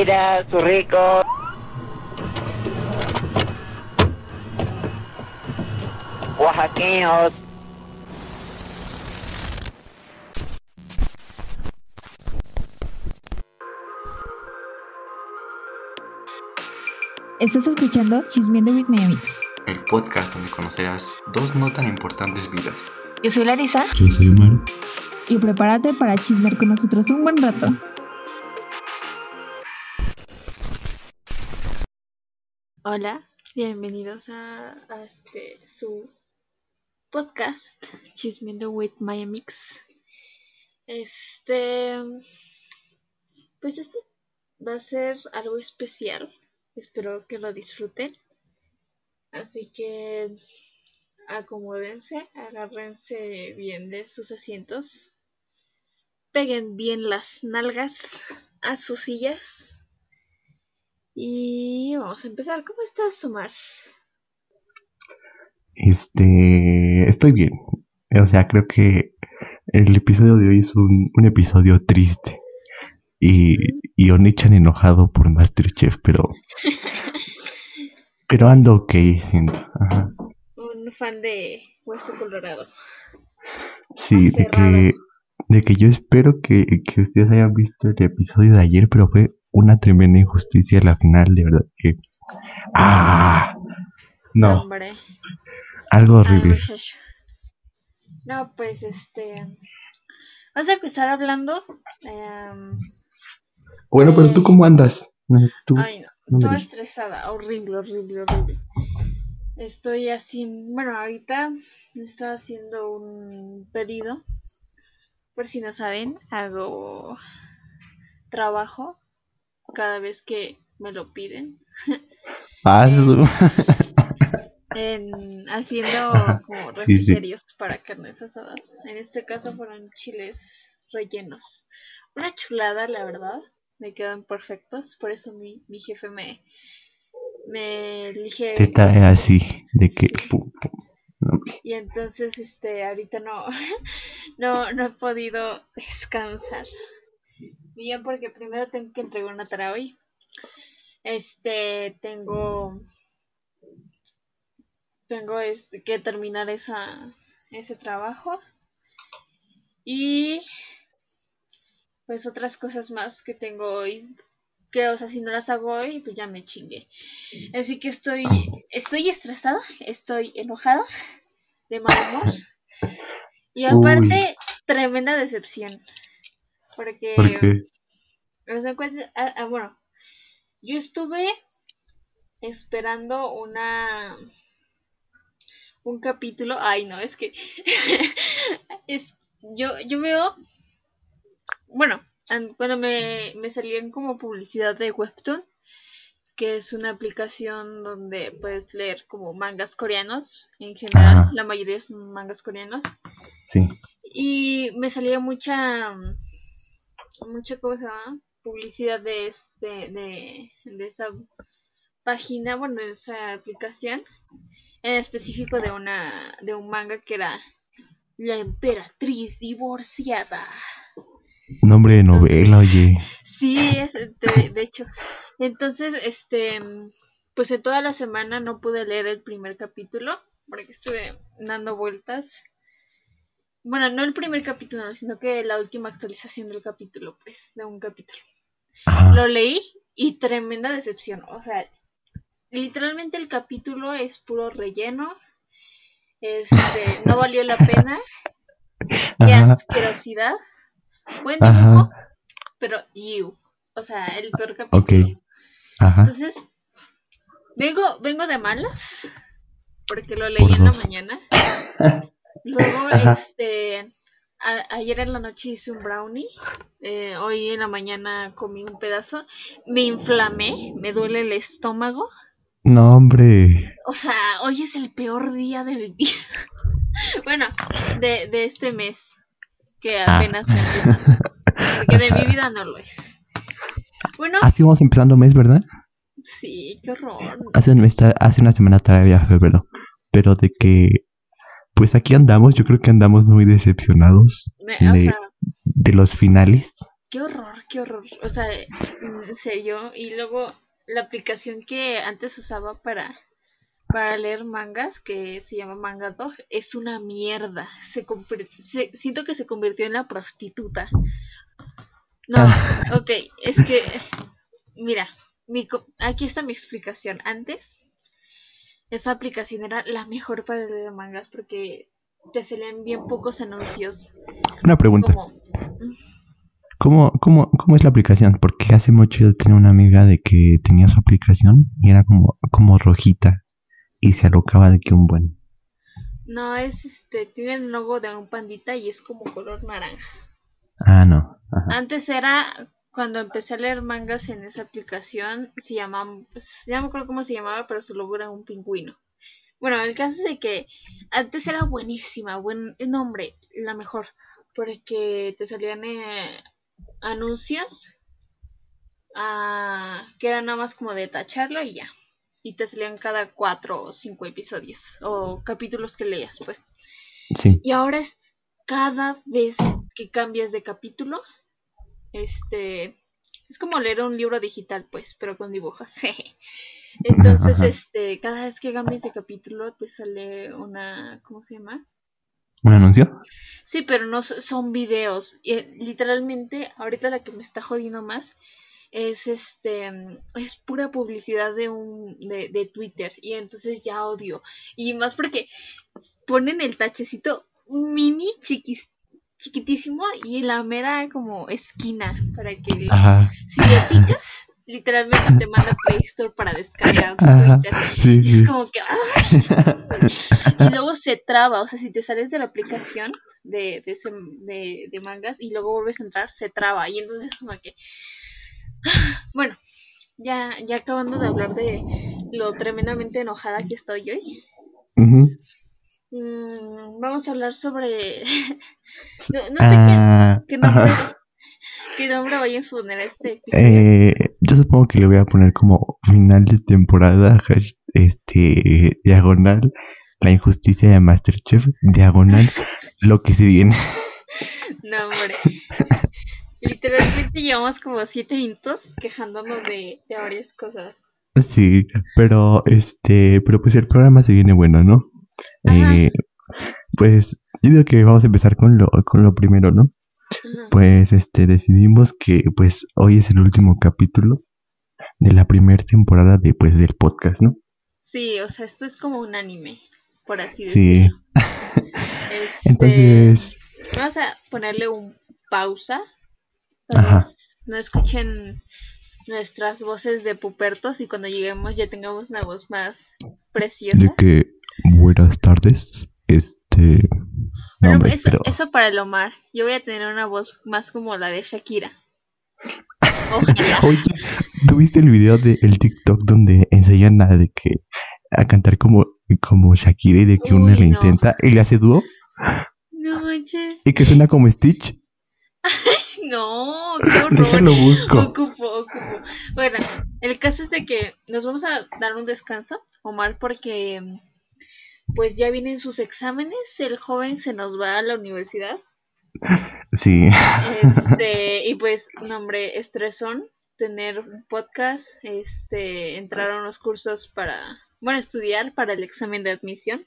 Mira, su rico. Oaxaqueños. Estás escuchando Chismeando with Mix. el podcast donde conocerás dos no tan importantes vidas. Yo soy Larisa Yo soy Omar. y prepárate para chismear con nosotros un buen rato. Hola, bienvenidos a, este su podcast Chismeando with My Mix. Este, pues este va a ser algo especial. Espero que lo disfruten. Así que acomódense, agárrense bien de sus asientos, peguen bien las nalgas a sus sillas y vamos a empezar. ¿Cómo estás, Omar? Este, estoy bien. O sea, creo que el episodio de hoy es un, un episodio triste. Y, y Onichan enojado por Masterchef, pero, pero ando ok, siento. Ajá. Un fan de Hueso Colorado. Sí, de que, de que yo espero que, que ustedes hayan visto el episodio de ayer, pero fue una tremenda injusticia la final, de verdad que... ¡Ah! No, Hombre. algo horrible. No, pues este. Vamos a empezar hablando. em, Bueno, pero tú eh, cómo andas? Tú, Ay, no, estoy estresada, horrible, horrible, horrible. Estoy haciendo, bueno, ahorita estoy haciendo un pedido. Por si no saben, hago trabajo cada vez que me lo piden. Ah, su- En haciendo como sí, sí. refrigerios para carnes asadas. En este caso fueron chiles rellenos. Una chulada, la verdad. Me quedan perfectos. Por eso mi, mi jefe me, me elige. te trae así, de que... Sí. pum, Y entonces, este, ahorita no, no, no he podido descansar. Bien, porque primero tengo que entregar una tarea hoy. Este, tengo, tengo este, que terminar esa, ese trabajo. Y, pues, otras cosas más que tengo hoy. Que, o sea, si no las hago hoy, pues ya me chingué. Así que estoy, estoy estresada, estoy enojada, de mal humor. Y aparte, tremenda decepción. Porque, haz de cuenta- ah, ah, bueno, yo estuve esperando una un capítulo. Ay, no, es que es yo yo veo bueno, an- cuando me, me salían como publicidad de Webtoon, que es una aplicación donde puedes leer como mangas coreanos en general, Ajá. la mayoría son mangas coreanos. Sí. Y me salía mucha, mucha ¿cómo se llama? Publicidad de, este, de, de esa página, bueno, de esa aplicación. En específico de una, de un manga que era La Emperatriz Divorciada. Nombre de novela, oye. Sí, es, de, de hecho. Entonces, este, pues en toda la semana no pude leer el primer capítulo, porque estuve dando vueltas. Bueno, no el primer capítulo, sino que la última actualización del capítulo, pues, de un capítulo. Ajá. Lo leí y tremenda decepción. O sea, literalmente el capítulo es puro relleno. Este, no valió la pena. Qué asquerosidad. Buen dibujo, Ajá. pero you. O sea, el peor capítulo. Ajá. Entonces, vengo, vengo de malas. Porque lo leí Por en la mañana. Luego, Ajá. este. a- ayer en la noche hice un brownie. eh, hoy en la mañana comí un pedazo. Me inflamé. Me duele el estómago. No, hombre. O sea, hoy es el peor día de mi vida. bueno, de, de este mes. Que Ah. apenas me empieza. Porque de mi vida no lo es. Bueno, Así vamos empezando mes, ¿verdad? sí, qué horror. Hace, un mes- hace una semana todavía febrero. Pero de que... Pues aquí andamos, yo creo que andamos muy decepcionados Me- o de- sea, de los finales. qué horror, qué horror. O sea, en serio. Y luego la aplicación que antes usaba para, para leer mangas, que se llama Manga Dog, es una mierda. Se, siento que se convirtió en la prostituta. No, ah. ok, es que, mira, mi, aquí está mi explicación. Antes, esa aplicación era la mejor para leer mangas porque te salían bien pocos anuncios. Una pregunta. ¿Cómo, cómo, cómo es la aplicación? Porque hace mucho yo tenía una amiga de que tenía su aplicación y era como, como rojita y se alocaba de que un buen. No, es este, tiene el logo de un pandita y es como color naranja. Ah, no. Antes era cuando empecé a leer mangas en esa aplicación, se llamaba, pues, ya me acuerdo cómo se llamaba, pero su logo era un pingüino. Bueno, el caso es de que antes era buenísima, buen nombre, la mejor, porque te salían eh, anuncios ah, que eran nada más como de tacharlo y ya. Y te salían cada cuatro o cinco episodios o capítulos que leías, pues. Sí. Y ahora es cada vez que cambias de capítulo, este, es como leer un libro digital, pues, pero con dibujos. Entonces, este, cada vez que cambias de capítulo te sale una, ¿cómo se llama? ¿Un anuncio? Sí, pero no son videos. literalmente, ahorita la que me está jodiendo más es este es pura publicidad de un de, de, Twitter y entonces ya odio y más porque ponen el tachecito mini chiquis, chiquitísimo y la mera como esquina para que si le picas literalmente te manda Play Store para descargar Twitter. y es como que y luego se traba, o sea, si te sales de la aplicación de, de, ese, de, de mangas y luego vuelves a entrar, se traba. Y entonces como que bueno, ya, ya acabando de hablar de lo tremendamente enojada que estoy hoy. Mm, vamos a hablar sobre no, sé ah, qué, nombre ¿Qué nombre voy a poner a este episodio? Eh, yo supongo que le voy a poner como final de temporada, este, diagonal, la injusticia de Masterchef, diagonal, lo que se viene. No, hombre. Literalmente llevamos como siete minutos quejándonos de, de varias cosas. Sí, pero este, pero pues el programa se viene bueno, ¿no? Eh, pues yo digo que vamos a empezar con lo, con lo primero, ¿no? pues este decidimos que pues hoy es el último capítulo de la primera temporada de pues del podcast, ¿no? Sí, o sea, esto es como un anime, por así decirlo. Sí. Este, Entonces, vamos a ponerle un pausa. Para no escuchen nuestras voces de pupertos y cuando lleguemos ya tengamos una voz más preciosa. De que buenas tardes. Este eso, eso para el Omar. Yo voy a tener una voz más como la de Shakira. Oye, ¿tuviste el video del el TikTok donde enseñan a de que a cantar como, como Shakira y de que una le intenta y le hace dúo? No manches. Y que suena como Stitch. no, qué horror. Déjalo busco. Ocupo, ocupo. Bueno, el caso es de que nos vamos a dar un descanso, Omar, porque pues ya vienen sus exámenes, el joven se nos va a la universidad. Sí. Este, y pues, un hombre, estresón, tener un podcast, este, entrar a unos cursos para, bueno, estudiar para el examen de admisión.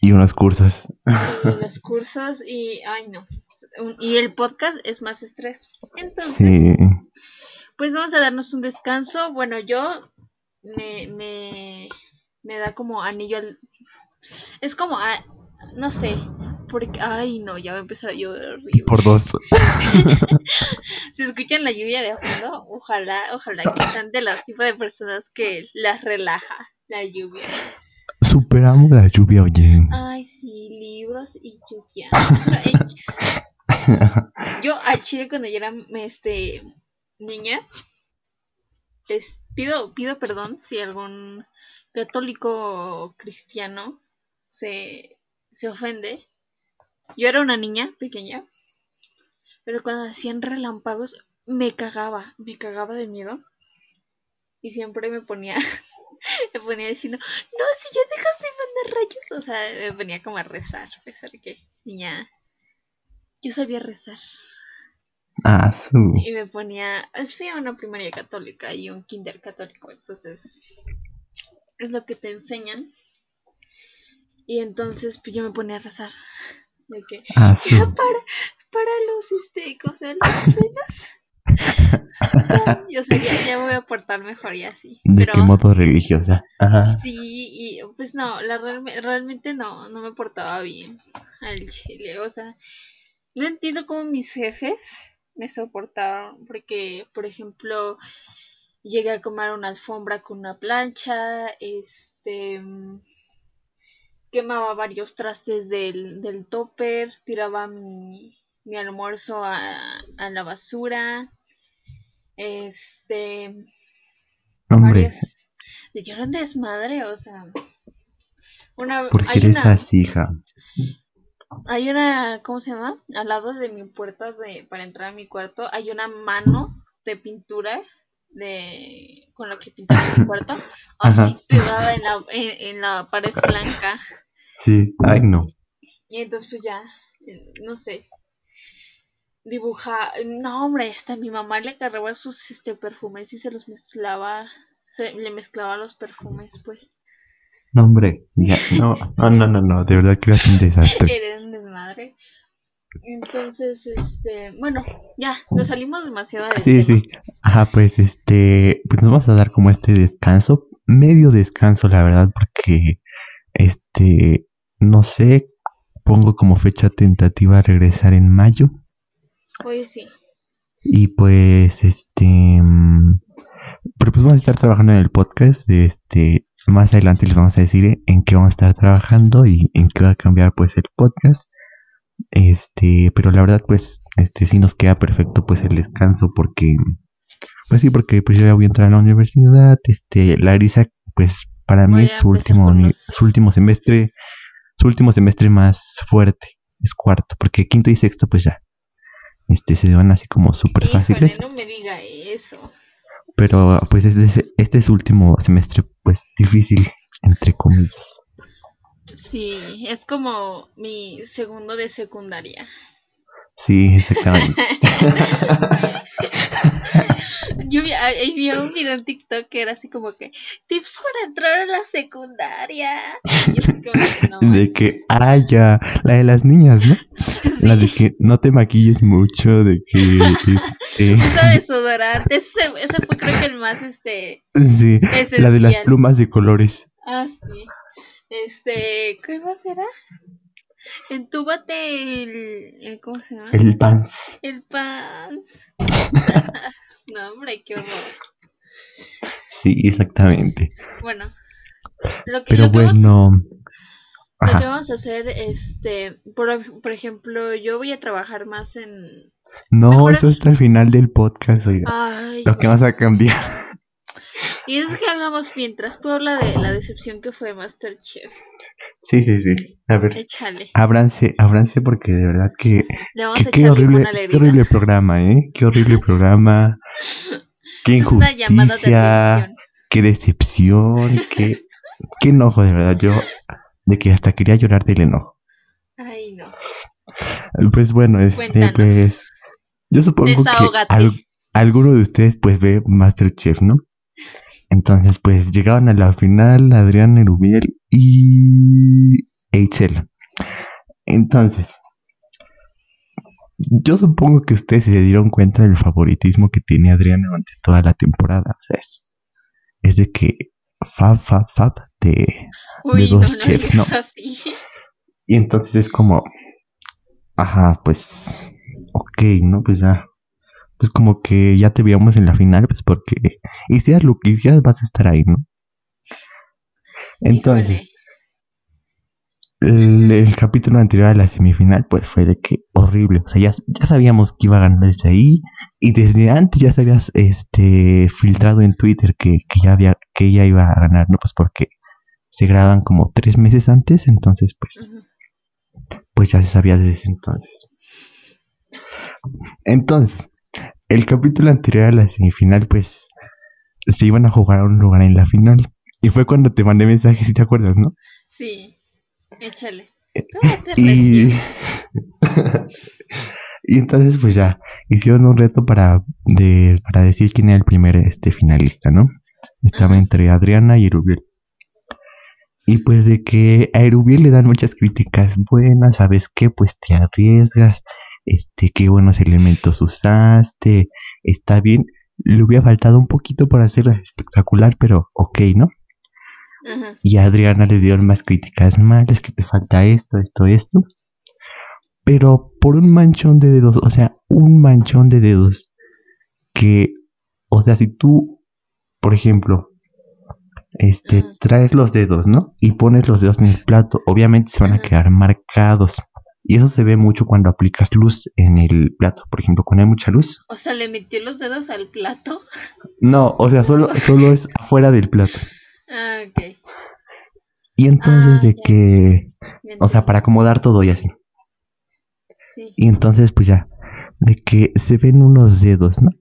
Y unos cursos. Y los cursos y, ay no, y el podcast es más estrés. Entonces, pues vamos a darnos un descanso. Bueno, yo me, me, me da como anillo al, es como, ah, no sé, porque, ay no, ya va a empezar a llover. Por dos. si escuchan la lluvia de fondo, ojalá, ojalá que sean de los tipos de personas que las relaja la lluvia. Superamos la lluvia, oye. Ay, sí, libros y lluvia. yo a Chile cuando yo era este niña, les pido, pido perdón si algún católico cristiano se, se ofende. Yo era una niña pequeña, pero cuando hacían relámpagos me cagaba, me cagaba de miedo. Y siempre me ponía, me ponía diciendo, no, si ya dejas de mandar rayos. O sea, me ponía como a rezar, a pesar que, niña, yo sabía rezar. Ah. Y me ponía, fui a una primaria católica y un kinder católico, entonces es lo que te enseñan. Y entonces pues yo me ponía a rezar. De que, Ah, ya para, para los, este, ¿cómo se frenos. Ya, y, o sea, ya, ya voy a portar mejor y así. ¿De Pero qué modo religiosa? Ajá. sí, y pues no, la realme- realmente no, no me portaba bien al chile. O sea, no entiendo cómo mis jefes me soportaron. Porque, por ejemplo, llegué a comer una alfombra con una plancha. Este. Quemaba varios trastes del, del topper. Tiraba mi, mi almuerzo a, a la basura. Este. Hombre, varias. Yo era un desmadre, o sea. Una, ¿por qué hay eres una, así, hija? hay una, ¿cómo se llama? Al lado de mi puerta de, para entrar a mi cuarto, hay una mano de pintura de con lo que pintaba mi cuarto, así Ajá. pegada en la, en, en la pared blanca. Sí, ay no. Y entonces pues ya, no sé, dibuja, no hombre, hasta mi mamá le agarraba sus este perfumes y se los mezclaba, se le mezclaba los perfumes, pues. No, hombre, ya, no, no, no, no, no, de verdad que eres un desastre. Entonces, este, bueno, ya, nos salimos demasiado del Sí, tema. sí. Ajá, pues este, pues nos vamos a dar como este descanso, medio descanso, la verdad, porque este, no sé, pongo como fecha tentativa regresar en mayo Oye, sí. y pues este, mm, pero pues vamos a estar trabajando en el podcast, este, más adelante les vamos a decir en qué vamos a estar trabajando y en qué va a cambiar pues el podcast. Este, pero la verdad, pues, este sí nos queda perfecto pues el descanso porque, pues sí, porque pues yo ya voy a entrar a la universidad, este, Larisa, pues para mí es su último, los- su último semestre, su último semestre más fuerte, es cuarto, porque quinto y sexto pues ya, este, se van así como súper fáciles, no me diga eso. pero pues este es, este es su último semestre pues difícil, entre comillas. Sí, es como mi segundo de secundaria. Sí, exactamente. Yo vi, vi un video en TikTok que era así como que tips para entrar a la secundaria. Y así como que no de que, ah, ya, la de las niñas, ¿no? Sí. La de que no te maquilles mucho, de que... este, Usa desodorante, ese, ese fue creo que el más este sí, esencial. la de las plumas de colores. Ah, sí. Este, ¿qué más era? Entúbate el, el ¿cómo se llama? El pants. El pants. no, hombre, qué horror. Sí, exactamente. Bueno, lo que, Pero lo que vamos, bueno... lo que vamos a hacer, este, por, por ejemplo, yo voy a trabajar más en... No, mejor- eso hasta el final del podcast, oiga. Ay, Lo que vas a cambiar. y es que hablamos mientras tú hablas de la decepción que fue Masterchef. Sí, sí, sí. A ver, Échale, ábranse, ábranse porque de verdad que... le vamos que a qué horrible, qué horrible programa, ¿eh? Qué horrible programa. Qué de injusticia. qué decepción, qué, qué enojo, de verdad. Yo, de que hasta quería llorar del enojo. Ay, no. Pues bueno, este, Cuéntanos. pues, yo supongo que al- alguno de ustedes, pues, ve Masterchef, ¿no? Entonces, pues, llegaban a la final Adrián Erubiel y Eitzel. Entonces, yo supongo que ustedes se dieron cuenta del favoritismo que tiene Adrián durante toda la temporada. O sea, es, es de que fab, fab, fab de... Uy, dos no, chefs, no. así. Y entonces es como, ajá, pues, ok, ¿no? Pues ya, pues como que ya te veíamos en la final, pues porque hicieras lo que hicieras vas a estar ahí, ¿no? Entonces, el, el capítulo anterior a la semifinal, pues fue de que horrible, o sea, ya, ya sabíamos que iba a ganar desde ahí y desde antes ya se había este, filtrado en Twitter que, que ya había, que ella iba a ganar, ¿no? Pues porque se graban como tres meses antes, entonces pues pues ya se sabía desde ese entonces. Entonces, el capítulo anterior a la semifinal, pues se iban a jugar a un lugar en la final. Y fue cuando te mandé mensaje, si te acuerdas, ¿no? Sí, échale. Eh, y entonces, pues ya hicieron un reto para, de, para decir quién era el primer este, finalista, ¿no? Estaba entre Adriana y Erubiel. Y pues de que a Erubiel le dan muchas críticas buenas, ¿sabes qué? Pues te arriesgas, este, qué buenos elementos usaste, está bien. Le hubiera faltado un poquito para hacerla espectacular, pero ok, ¿no? Y a Adriana le dieron más críticas malas, que te falta esto, esto, esto. Pero por un manchón de dedos, o sea, un manchón de dedos. Que, o sea, si tú, por ejemplo, este, traes los dedos, ¿no? Y pones los dedos en el plato, obviamente se van a quedar marcados. Y eso se ve mucho cuando aplicas luz en el plato, por ejemplo, cuando hay mucha luz. O sea, ¿le metió los dedos al plato? No, o sea, solo, solo es afuera del plato. Ah, ok. Y entonces ah, de que, o sea, para acomodar todo y así. Sí. Y entonces pues ya, de que se ven unos dedos, ¿no?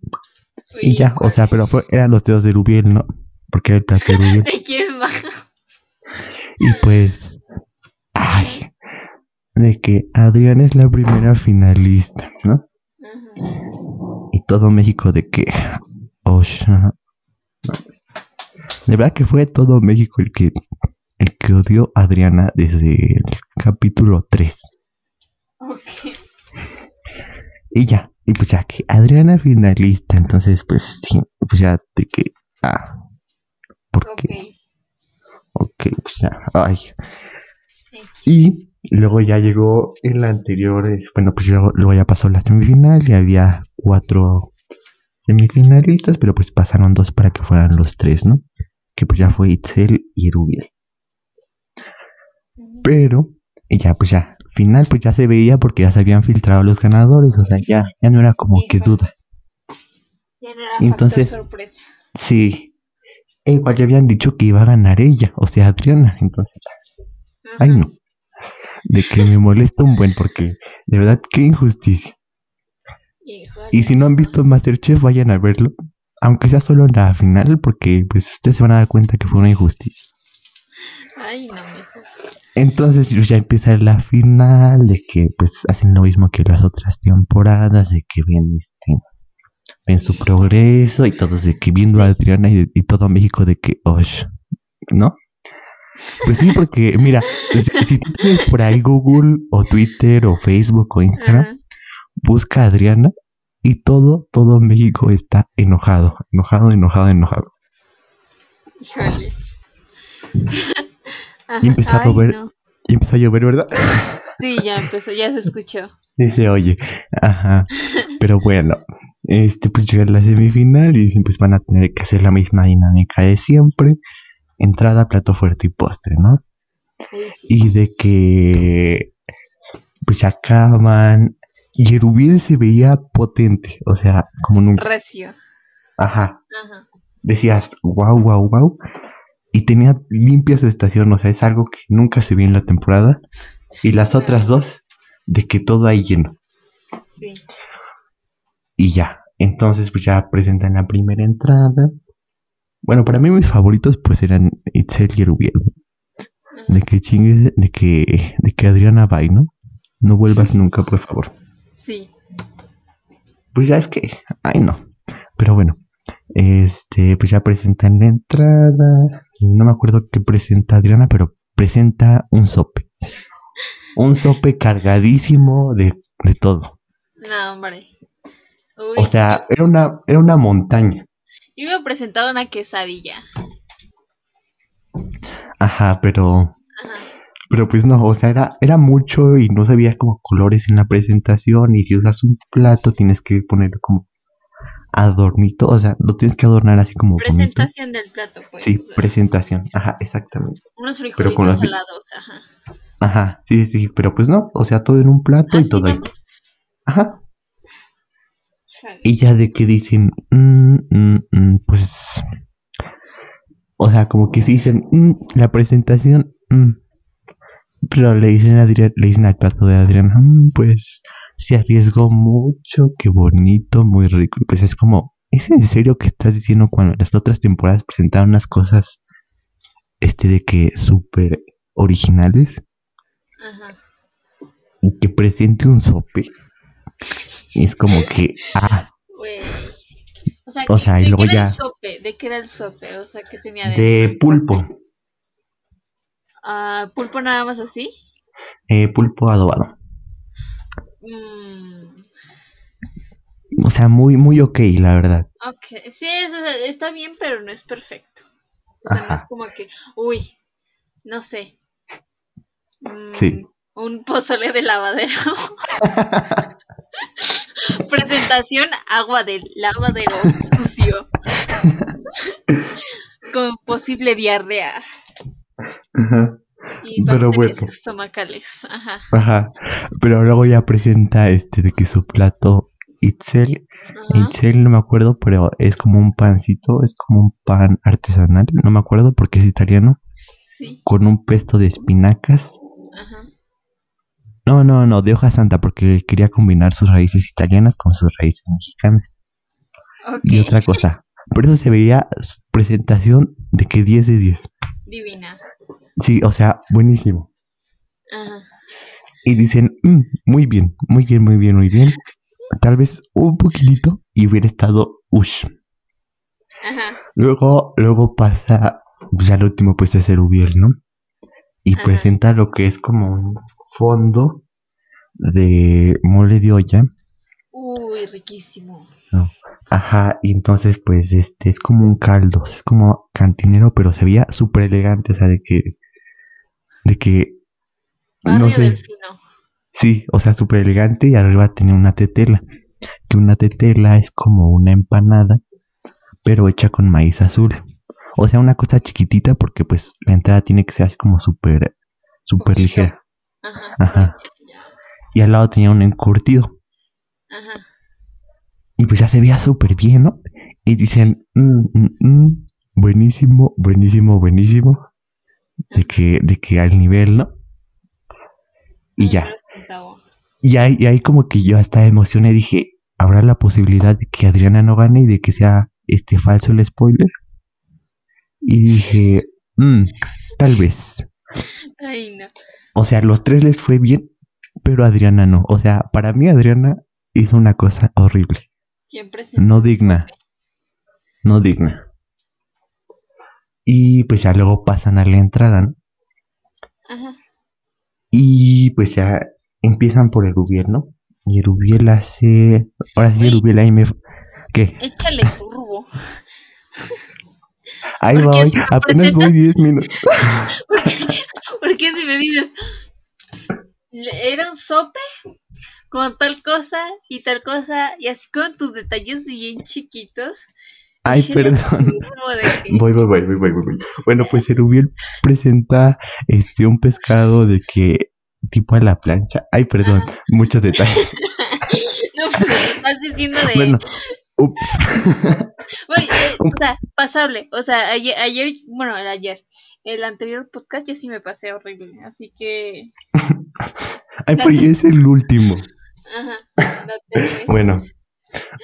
y ya, o sea, pero eran los dedos de Rubiel, ¿no? Porque era el plato de Rubiel. ¿De quién va? Y pues, ay, de que Adrián es la primera finalista, ¿no? Y todo México de que, oh, de verdad que fue todo México el que el que odió a Adriana desde el capítulo 3. Y ya, y pues ya que Adriana finalista, entonces pues sí, pues ya de que, ah, ¿por qué? Ok, pues ya, ay. Y luego ya llegó el anterior, bueno, pues luego, ya pasó la semifinal y había cuatro semifinalistas, pero pues pasaron dos para que fueran los tres, ¿no? Que pues ya fue Itzel y Rubiel. Pero, ya pues ya, final pues ya se veía porque ya se habían filtrado los ganadores, o sea, ya, ya no era como que duda. Ya no era Entonces, sorpresa. Sí. Igual ya habían dicho que iba a ganar ella, o sea, Adriana, entonces. Ay no. De que me molesta un buen porque, de verdad, qué injusticia. Y si no han visto Masterchef, vayan a verlo. Aunque sea solo en la final, porque pues ustedes se van a dar cuenta que fue una injusticia. Ay, no, mejor. Entonces ya empieza la final de que pues hacen lo mismo que las otras temporadas, de que ven este ven su progreso y todos de que viendo a Adriana y, todo México de que osh, ¿no? Pues sí, porque mira, si, tú tienes por ahí Google o Twitter o Facebook o Instagram, busca a Adriana y todo, todo México está enojado, enojado, enojado, enojado. Híjole. y empezó a llover, y empezó a llover, ¿verdad? Sí, ya empezó, ya se escuchó. Dice, oye, ajá. Pero bueno, este pues llega la semifinal y pues van a tener que hacer la misma dinámica de siempre. Entrada, plato fuerte y postre, ¿no? Y de que pues acaban y Erubiel se veía potente, o sea, como nunca. Recio. Ajá. Ajá. Decías, wow, wow, wow y tenía limpia su estación, o sea, es algo que nunca se vio en la temporada. Y las otras dos, de que todo hay lleno. Sí. Y ya, entonces pues ya presentan la primera entrada. Bueno, para mí mis favoritos pues eran Itzel y Rubiel. De que chingues, de que, de que Adriana vaya, ¿no? No vuelvas nunca, por favor. Sí. Pues ya es que, ay no. Pero bueno, este, pues ya presentan la entrada. No me acuerdo qué presenta Adriana, pero presenta un sope. Un sope cargadísimo de, todo. No, hombre. o sea, era una, era una montaña. Yo me presentado una quesadilla. Ajá, pero. Pero pues no, o sea, era, era mucho y no se veía como colores en la presentación. Y si usas un plato, tienes que poner como adornito, o sea, lo tienes que adornar así como. Presentación del plato, pues. Sí, presentación, ajá, exactamente. Unos frijolitos salados, ajá. Ajá, sí, sí, pero pues no, o sea, todo en un plato y todo ahí. Ajá. Y ya de que dicen, mm, mm, mm, pues. O sea, como que se dicen, la presentación, pero le dicen, a Adrián, le dicen al plato de Adrián, pues se arriesgó mucho, qué bonito, muy rico. Y pues es como, ¿es en serio que estás diciendo cuando las otras temporadas presentaron unas cosas, este, de que súper originales? Ajá. Y que presente un sope. Y es como que, ah. O sea, O sea, ¿de y qué luego era ya- el sope? ¿De qué era el sope? O sea, ¿qué tenía De pulpo. Ah, pulpo nada más así. Eh, pulpo adobado. Mm, O sea, muy, muy ok, la verdad. ok, sí, es- es- está bien, pero no es perfecto. O sea, no es Ajá. como que, uy, no sé. Mm, Sí. Un pozole de lavadero. Presentación, agua del lavadero sucio. Con posible diarrea Ajá. y Pero bueno. estomacales. Ajá. Ajá. Pero luego ya presenta este de que su plato Itzel. Ajá. Itzel no me acuerdo, pero es como un pancito, es como un pan artesanal, no me acuerdo porque es italiano, Sí. con un pesto de espinacas. Ajá. No, no, no, de hoja santa porque quería combinar sus raíces italianas con sus raíces mexicanas. Y otra cosa. Pero eso se veía presentación de que 10 de 10. Divina. Sí, o sea, buenísimo. Ajá. Y dicen, "Mm, muy bien, muy bien, muy bien, muy bien. Tal vez un poquitito y hubiera estado ush. Ajá. Luego, luego pasa, ya el último pues es el Ubiel, ¿no? Y Ajá. presenta lo que es como un fondo de mole de olla. Uy, riquísimo. Ajá, y entonces pues este es como un caldo, es como cantinero, pero se veía súper elegante, o sea, de que, de que, Barrio no sé, del Fino. sí, o sea, súper elegante y arriba tenía una tetela, que una tetela es como una empanada, pero hecha con maíz azul. O sea, una cosa chiquitita porque pues la entrada tiene que ser así como súper, súper ligera. Ajá. Ajá. Y al lado tenía un encurtido. Ajá. Y pues ya se veía súper bien, ¿no? Y dicen, "Mm, mm, mm, buenísimo, buenísimo, buenísimo. De que, de que al nivel, ¿no? Y ya. Y ahí, y ahí como que yo hasta emocioné dije, ¿habrá la posibilidad de que Adriana no gane y de que sea este falso el spoiler? Y dije, "Mm, tal vez. Ay, no. O sea, los tres les fue bien, pero Adriana no. O sea, para mí Adriana hizo una cosa horrible, Siempre no digna, no digna. Y pues ya luego pasan a la entrada, ¿no? Ajá. Y pues ya empiezan por el Rubiel, ¿no? Y el Rubiel hace... Ahora sí, el. Rubiel ahí me... ¿Qué? Échale turbo. Ahí Porque voy, si apenas voy presentas- 10 minutos. Porque si me dices, era un sope con tal cosa y tal cosa, y así con tus detalles bien chiquitos. Ay, perdón. de Voy, voy, voy, voy, voy, voy, voy. Bueno, pues el Rubiel presenta este un pescado de que tipo a la plancha. Ay, perdón, muchos detalles. No, pues estás diciendo de. Bueno, eh, o sea, pasable. O sea, ayer, ayer, bueno, el ayer, el anterior podcast yo sí me pasé horrible. Así que. ay, pues es el último. Ajá. Bueno,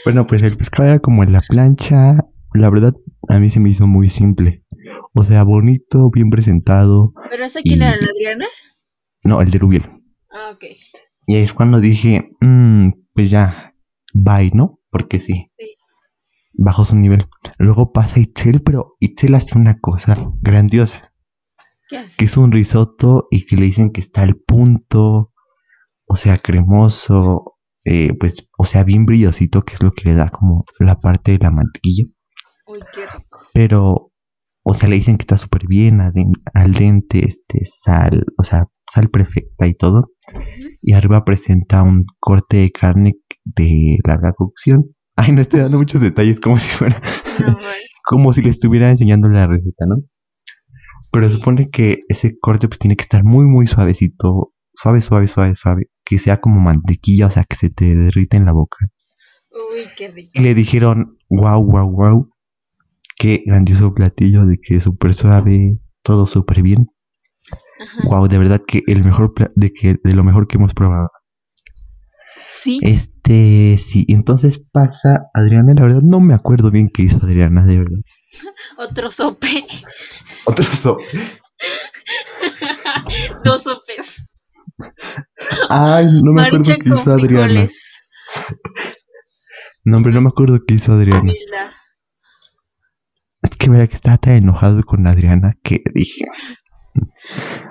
bueno, pues el pescado era como en la plancha. La verdad, a mí se me hizo muy simple. O sea, bonito, bien presentado. ¿Pero esa quién y- era, la Adriana? No, el de Rubiel. Ah, ok. Y ahí es cuando dije, "Mm, pues ya, bye, ¿no? Porque sí, Sí. bajo su nivel. Luego pasa Itzel, pero Itzel hace una cosa grandiosa, ¿Qué hace? que es un risotto y que le dicen que está al punto, o sea, cremoso, eh, pues, o sea, bien brillosito, que es lo que le da como la parte de la mantequilla. Uy, qué rico. Pero, o sea, le dicen que está súper bien, al dente, este, sal, o sea, sal perfecta y todo. Y arriba presenta un corte de carne de larga cocción. Ay, no estoy dando muchos detalles, como si fuera, No, como si le estuviera enseñando la receta, ¿no? Pero Sí. supone que ese corte pues tiene que estar muy, muy suavecito, suave, suave, suave, suave, que sea como mantequilla, o sea, que se te derrite en la boca. Uy, qué rico. Y le dijeron, wow, wow, wow, qué grandioso platillo, de que súper suave, todo súper bien. Ajá. Wow, de verdad que el mejor, de que de lo mejor que hemos probado. Sí. Este, sí, entonces pasa Adriana, la verdad no me acuerdo bien qué hizo Adriana, de verdad. Otro sope. Otro so- Dos sopes. Ay, no me acuerdo qué hizo Adriana. frijoles. No, hombre, no me acuerdo qué hizo Adriana. Es que vea que estaba tan enojado con Adriana que dije.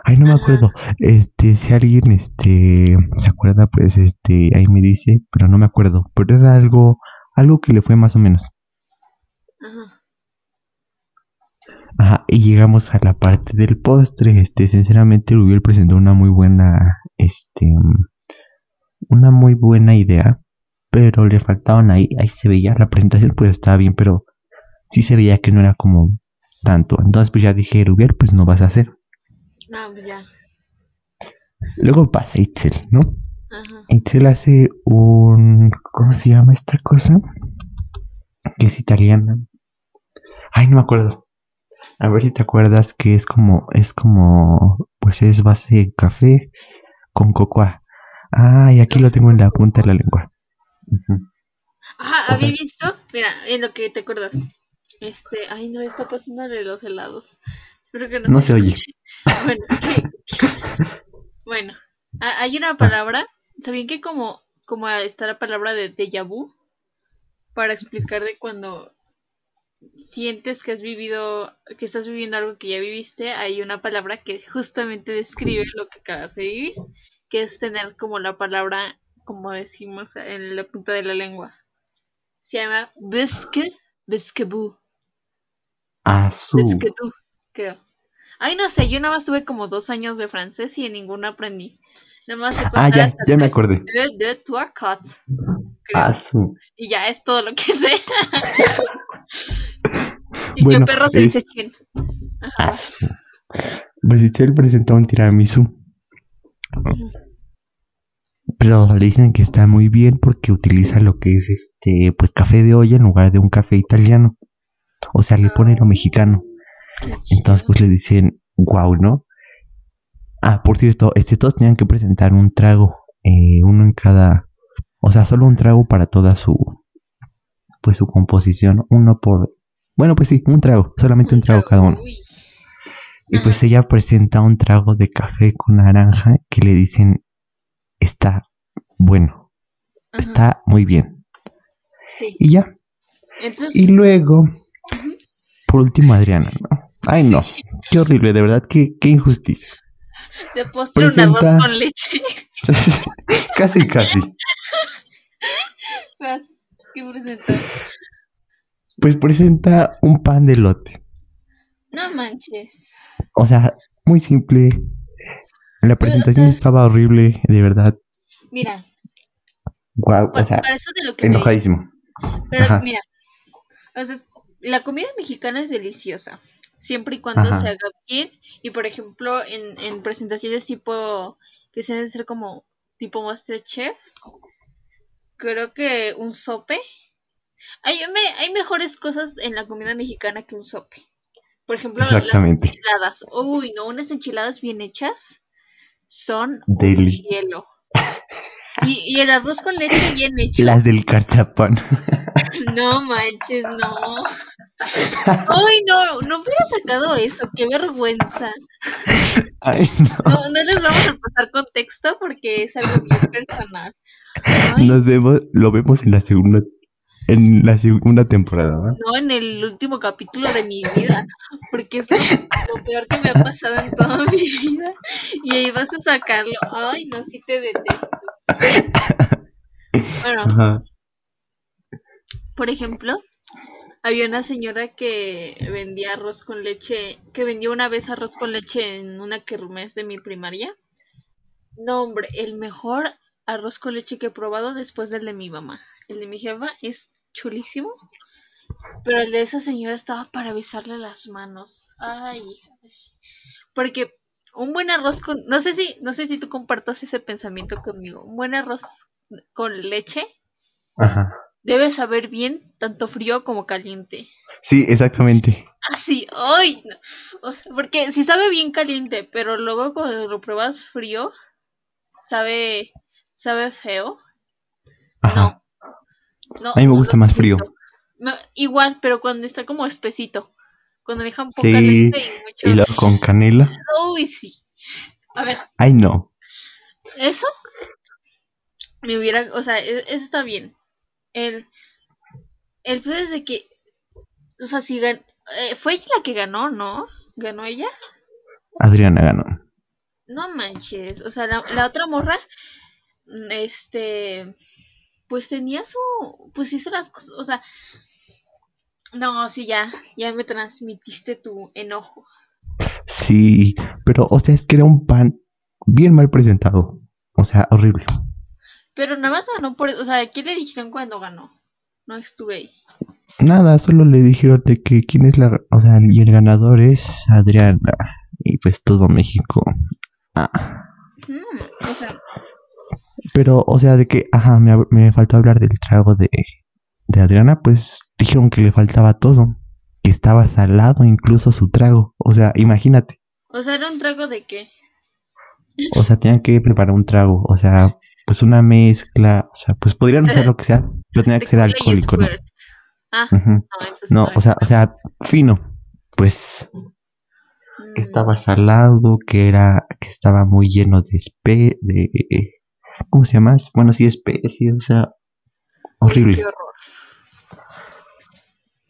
Ay, no me acuerdo. Este, si alguien este se acuerda, pues este ahí me dice, pero no me acuerdo. Pero era algo, algo que le fue más o menos. Ajá. Ajá, y llegamos a la parte del postre. Este, sinceramente, Rubiel presentó una muy buena, este, una muy buena idea, pero le faltaban ahí, ahí se veía la presentación, pues estaba bien, pero sí se veía que no era como tanto. Entonces, pues ya dije, Rubiel, pues no vas a hacer. No, pues ya. Luego pasa Itzel, ¿no? Ajá. Itzel hace un, ¿cómo se llama esta cosa? Que es italiana. Ay, no me acuerdo. A ver si te acuerdas que es como, es como, pues es base de café con cocoa. Ah, y aquí lo tengo en la punta de la lengua. Ajá, ¿había visto? Mira, en lo que te acuerdas. Este, ay no, está pasando de los helados. Espero que no, no se, oye. Bueno, bueno, hay una palabra, ¿sabían que como, como está la palabra de déjà vu? Para explicar de cuando sientes que has vivido, que estás viviendo algo que ya viviste, hay una palabra que justamente describe lo que acabas de vivir, que es tener como la palabra, como decimos en la punta de la lengua. Se llama busque, busquebu. Azul. Busquetu, creo. Ay, no sé, yo nada más tuve como dos años de francés y en ninguno aprendí. Nada más se Ah, ya, ya me acordé. De, de tu Azul. Y ya es todo lo que sé. y bueno, perro se dice quién. Pues él presentó un tiramisú. Pero le dicen que está muy bien porque utiliza lo que es este, pues café de olla en lugar de un café italiano. O sea, le pone lo mexicano. Entonces, pues le dicen, wow, ¿no? Ah, por cierto, este, todos tenían que presentar un trago, eh, uno en cada, o sea, solo un trago para toda su, pues su composición, uno por, bueno, pues sí, un trago, solamente un, trago, cada uno. Y pues ella presenta un trago de café con naranja que le dicen está bueno, está muy bien. Sí. Y ya. Y luego, por último, Adriana, ¿no? Ay, no, qué horrible, de verdad, qué, qué injusticia. De postre un arroz con leche. casi, casi. ¿Qué presenta? Pues presenta un pan de lote. No manches. O sea, muy simple. La presentación estaba horrible, de verdad. Mira. Guau, o sea, para eso de lo que enojadísimo. Pero mira, o sea, la comida mexicana es deliciosa, siempre y cuando se haga bien. Y por ejemplo, en, en presentaciones tipo que se deben ser como tipo Masterchef, creo que un sope. Hay, hay mejores cosas en la comida mexicana que un sope. Por ejemplo, las enchiladas. Uy, no, unas enchiladas bien hechas son del cielo. Y, y, el arroz con leche bien hecho. Las del carchapán. No manches, no. Ay, no, no hubiera sacado eso, qué vergüenza. Ay, no. no. no. les vamos a pasar contexto porque es algo bien personal. Nos vemos, lo vemos en la segunda en la segunda temporada, ¿no? No, en el último capítulo de mi vida, porque es lo, peor que me ha pasado en toda mi vida. Y ahí vas a sacarlo. Ay, no, sí te detesto. Bueno, por ejemplo, había una señora que vendía arroz con leche, que vendió una vez arroz con leche en una kermés de mi primaria. No, hombre, el mejor arroz con leche que he probado después del de mi mamá. El de mi jefa es chulísimo. Pero el de esa señora estaba para besarle las manos. Ay, porque un buen arroz con no sé si no sé si tú compartas ese pensamiento conmigo. Un buen arroz con leche Ajá. debe saber bien tanto frío como caliente. Sí, exactamente. Así, ay, porque si sabe bien caliente, pero luego cuando lo pruebas frío, sabe sabe feo. No. no. A mí me gusta más frío. igual, pero cuando está como espesito. Cuando dejan poca leche y mucho. Y luego con canela. Uy, sí. A ver. Ay, no. Eso me hubiera, o sea, e, eso está bien. El el pedo es de que, o sea, si gan eh, fue ella la que ganó, ¿no? ¿Ganó ella? Adriana ganó. No manches, o sea, la, la otra morra, este, pues tenía su, pues hizo las cosas, o sea, no, sí, ya, ya me transmitiste tu enojo. Sí, pero, o sea, es que era un pan bien mal presentado. O sea, horrible. Pero nada más ganó por, o sea, ¿qué le dijeron cuando ganó? No estuve ahí. Nada, solo le dijeron de que quién es la, o sea, y el ganador es Adriana. Y pues todo México. Ah. Mm, o sea, Pero, o sea, de que, ajá, me, me faltó hablar del trago de, de Adriana, pues dijeron que le faltaba todo. Que estaba salado incluso su trago. O sea, imagínate. o sea, era un trago de qué? O sea, tenían que preparar un trago. O sea, pues una mezcla. O sea, pues podrían usar lo que sea. Pero tenía que ser alcohólico, ¿no? Ah, Ujú. no, entonces No, o sea, o sea, fino. Pues Mm, que estaba salado, que era, que estaba muy lleno de espe, de, ¿cómo se llama? Bueno, sí, especies, o sea, horrible. qué horror.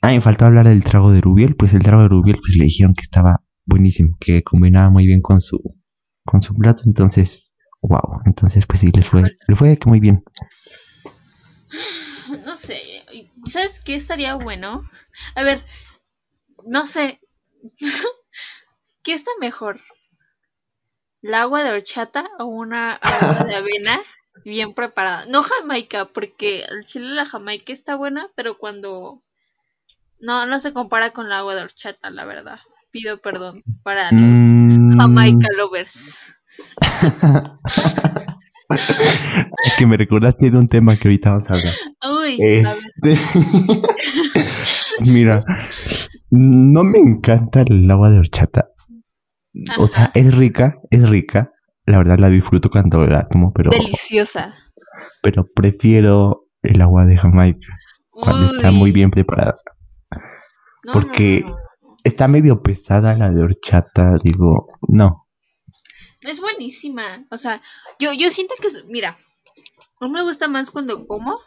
Ah, me faltó hablar del trago de Rubiel, pues el trago de Rubiel, pues le dijeron que estaba buenísimo, que combinaba muy bien con su, con su plato, entonces, wow, entonces pues sí, les fue, le fue muy bien. No sé, ¿sabes qué estaría bueno? A ver, no sé. ¿Qué está mejor? ¿El agua de horchata o una agua de avena bien preparada? No jamaica, porque el chile de la jamaica está buena, pero cuando... No, no se compara con el agua de horchata, la verdad. Pido perdón para los Mm, jamaica lovers. es que me recordaste de un tema que ahorita vamos a hablar. Uy. Este... Mira, no me encanta el agua de horchata. O sea, es rica, es rica. La verdad la disfruto cuando la tomo, pero, deliciosa. pero prefiero el agua de Jamaica cuando está muy Uy, bien preparada. no, porque- no, no. Está medio pesada la de horchata, digo, no. Es buenísima. O sea, yo, yo siento que, mira, no me gusta más cuando como.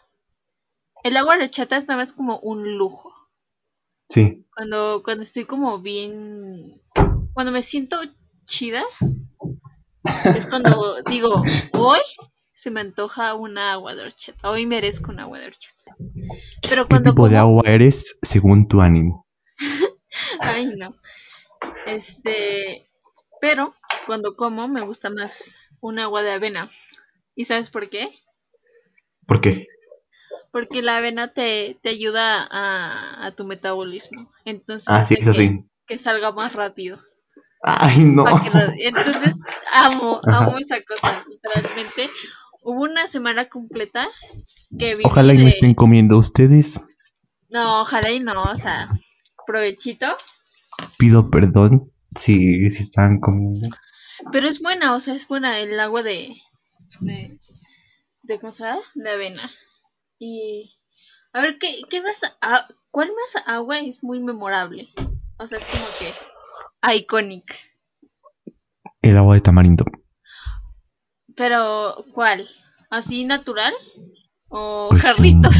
El agua de horchata es nada más como un lujo. Sí. Cuando, cuando estoy como bien. Cuando me siento chida. Es cuando digo, hoy se me antoja una agua de horchata. Hoy merezco una agua de horchata. Pero ¿Qué cuando tipo de como. agua eres según tu ánimo? Ay, no. Este. Pero cuando como me gusta más un agua de avena. ¿Y sabes por qué? ¿Por qué? Porque la avena te, te ayuda a, a tu metabolismo. Entonces Ah, sí, hace eso que, sí. que salga más rápido. Ay, no. Entonces amo, Ajá. amo esa cosa. Literalmente. Hubo una semana completa que viví Ojalá y me estén comiendo ustedes. No, ojalá y no, o sea, provechito. Pido perdón si, si están comiendo. Pero es buena, o sea, es buena el agua de. de. de ¿cómo se llama? De avena. Y. A ver, ¿qué, qué más? a- ¿Cuál más agua es muy memorable? O sea, es como que. Iconic. El agua de tamarindo. Pero, ¿cuál? ¿Así natural? ¿O Pues sí. jarritos?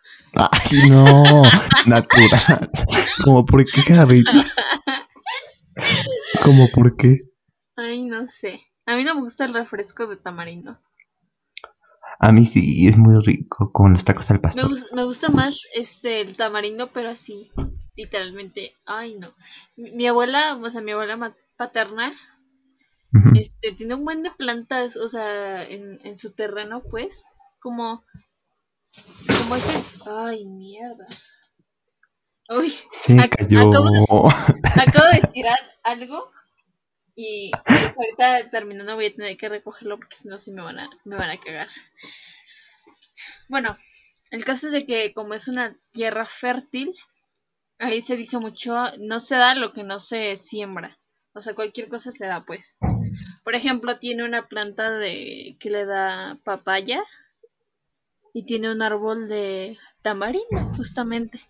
Ay, no. Natural. ¿Cómo por qué jarritos? ¿Cómo por qué? Ay, no sé. A mí no me gusta el refresco de tamarindo. A mí sí, es muy rico con los tacos al Me, pastor. gus- me gusta más este el tamarindo, pero así, literalmente. Ay, no. Mi, mi abuela, o sea, mi abuela paterna, este, tiene un buen de plantas, o sea, en, en su terreno, pues, como, como ese, ay, mierda. Uy, Se ac- cayó. acabo acabo de tirar algo y pues ahorita terminando voy a tener que recogerlo porque si no sí me van a, me van a cagar. Bueno, el caso es de que como es una tierra fértil, ahí se dice mucho, no se da lo que no se siembra. O sea, cualquier cosa se da, pues. Por ejemplo, tiene una planta de que le da papaya y tiene un árbol de tamarindo, justamente.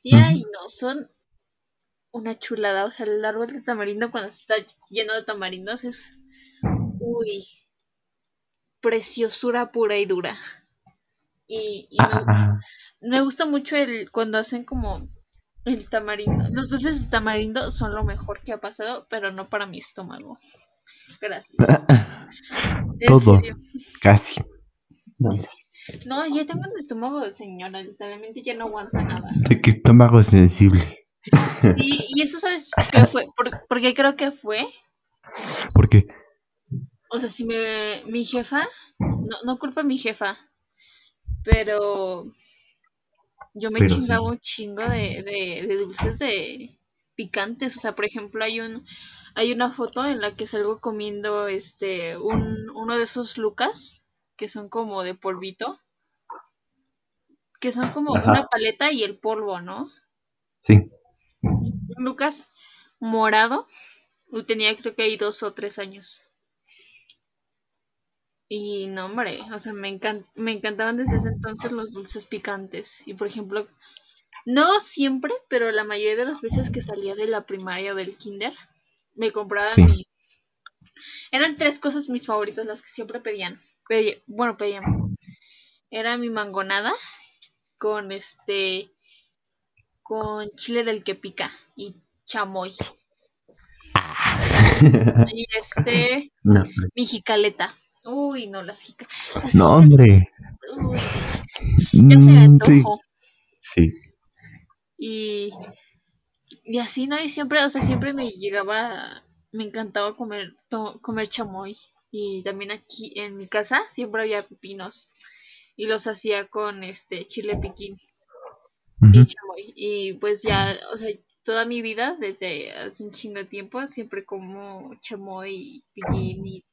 Y ay, no, son una chulada. O sea, el árbol de tamarindo cuando está lleno de tamarindos es. Uy. Preciosura pura y dura. Y, y Ah, me, ah, me gusta mucho el cuando hacen como el tamarindo. Los dulces de tamarindo son lo mejor que ha pasado, pero no para mi estómago. Gracias. Todo. Casi. No. ya tengo un estómago de señora, literalmente ya no aguanta nada. De qué estómago sensible. Sí, y eso sabes qué fue, ¿Por, porque creo que fue. ¿Por qué? O sea, si me, mi jefa, no, no culpa a mi jefa, pero yo me chingaba un chingo de, de, de dulces de picantes. O sea, por ejemplo, hay un hay una foto en la que salgo comiendo este un, uno de esos lucas que son como de polvito que son como una paleta y el polvo no sí lucas morado y tenía creo que hay dos o tres años y no hombre o sea me me encantaban desde ese entonces los dulces picantes y por ejemplo no siempre pero la mayoría de las veces que salía de la primaria o del kinder me compraba mi... Eran tres cosas mis favoritas, las que siempre pedían. Bueno, pedían. Era mi mangonada con este... con chile del que pica y chamoy. y este... Mi jicaleta. Uy, no, las jicaletas. No, hombre. Uy, ya se me mm, antojó. sí. Y y así, ¿no? Y siempre, o sea, siempre me llegaba, me encantaba comer, comer chamoy. Y también aquí en mi casa siempre había pepinos. Y los hacía con este chile piquín y chamoy. Y pues ya, o sea, toda mi vida, desde hace un chingo de tiempo, siempre como chamoy, piquín y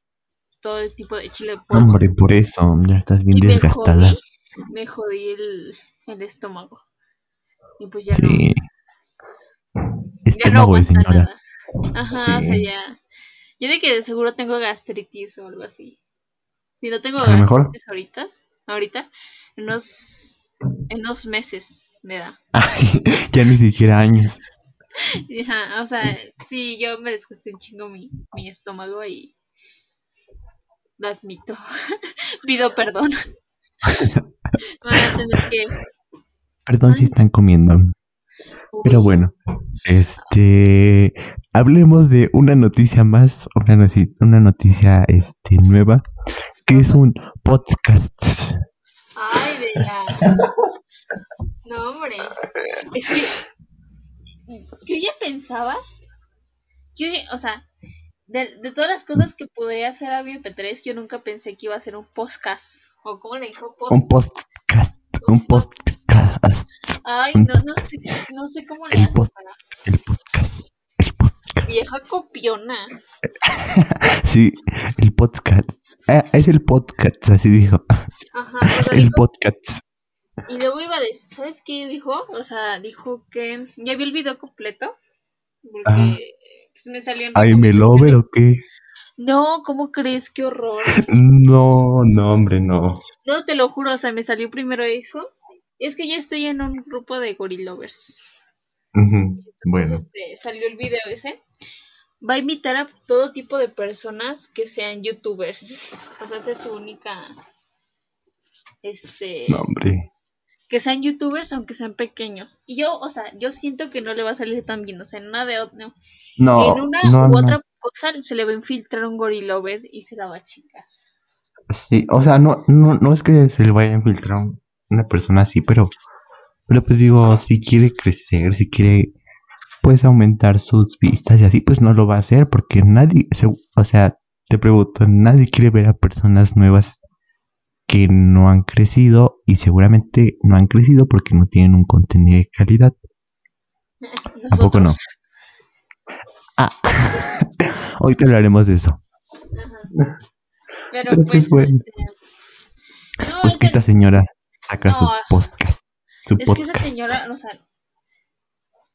todo el tipo de chile. Hombre, por eso, ya estás bien desgastada. Me jodí, el, el estómago. Y pues ya no ya no aguanta nada. Ajá, o sea, ya. Yo de que de seguro tengo gastritis o algo así. Si no tengo gastritis ahorita, ahorita, en unos, en unos meses me da. ya ni siquiera años. O sea, sí, yo me desgasté un chingo mi, mi estómago y lo admito. Pido perdón. a tener que... Perdón si están comiendo. Pero bueno, este, hablemos de una noticia más, una noticia, una noticia este, nueva, que es un podcast. Ay, de la... No, hombre. Es que yo ya pensaba, yo, o sea, de, de todas las cosas que podría hacer a MP3, yo nunca pensé que iba a ser un podcast. ¿O cómo le dijo? Un podcast. Un podcast. Ay, no, no sé, no sé cómo le para... El podcast. El podcast. Vieja copiona. sí, el podcast. Ah, es el podcast, así dijo. Ajá. el podcast. Y luego iba a decir, ¿sabes qué dijo? O sea, dijo que ya vi el video completo. Porque pues, me salió en ¿Ay, me lover o qué? No, ¿cómo crees? Qué horror. No, no, hombre, no. No, te lo juro, o sea, me salió primero eso es que ya estoy en un grupo de gorilovers. bueno. Este, salió el video ese. Va a invitar a todo tipo de personas que sean youtubers. O sea, esa es su única. Este. Nombre. Que sean youtubers, aunque sean pequeños. Y yo, o sea, yo siento que no le va a salir tan bien. O sea, en una de no. no en una u otra cosa se le va a infiltrar un gorilover y se la va a chingar. Sí, o sea, no, no, no es que se le vaya a infiltrar un una persona así, pero, pero pues digo, si quiere crecer, si quiere pues aumentar sus vistas y así, pues no lo va a hacer porque nadie, o sea, te pregunto, nadie quiere ver a personas nuevas que no han crecido y seguramente no han crecido porque no tienen un contenido de calidad. ¿A poco no? Ah, te hablaremos de eso. Pero, pues, pues, bueno. Este, pues que esta señora Saca su podcast. es que esa señora, o sea,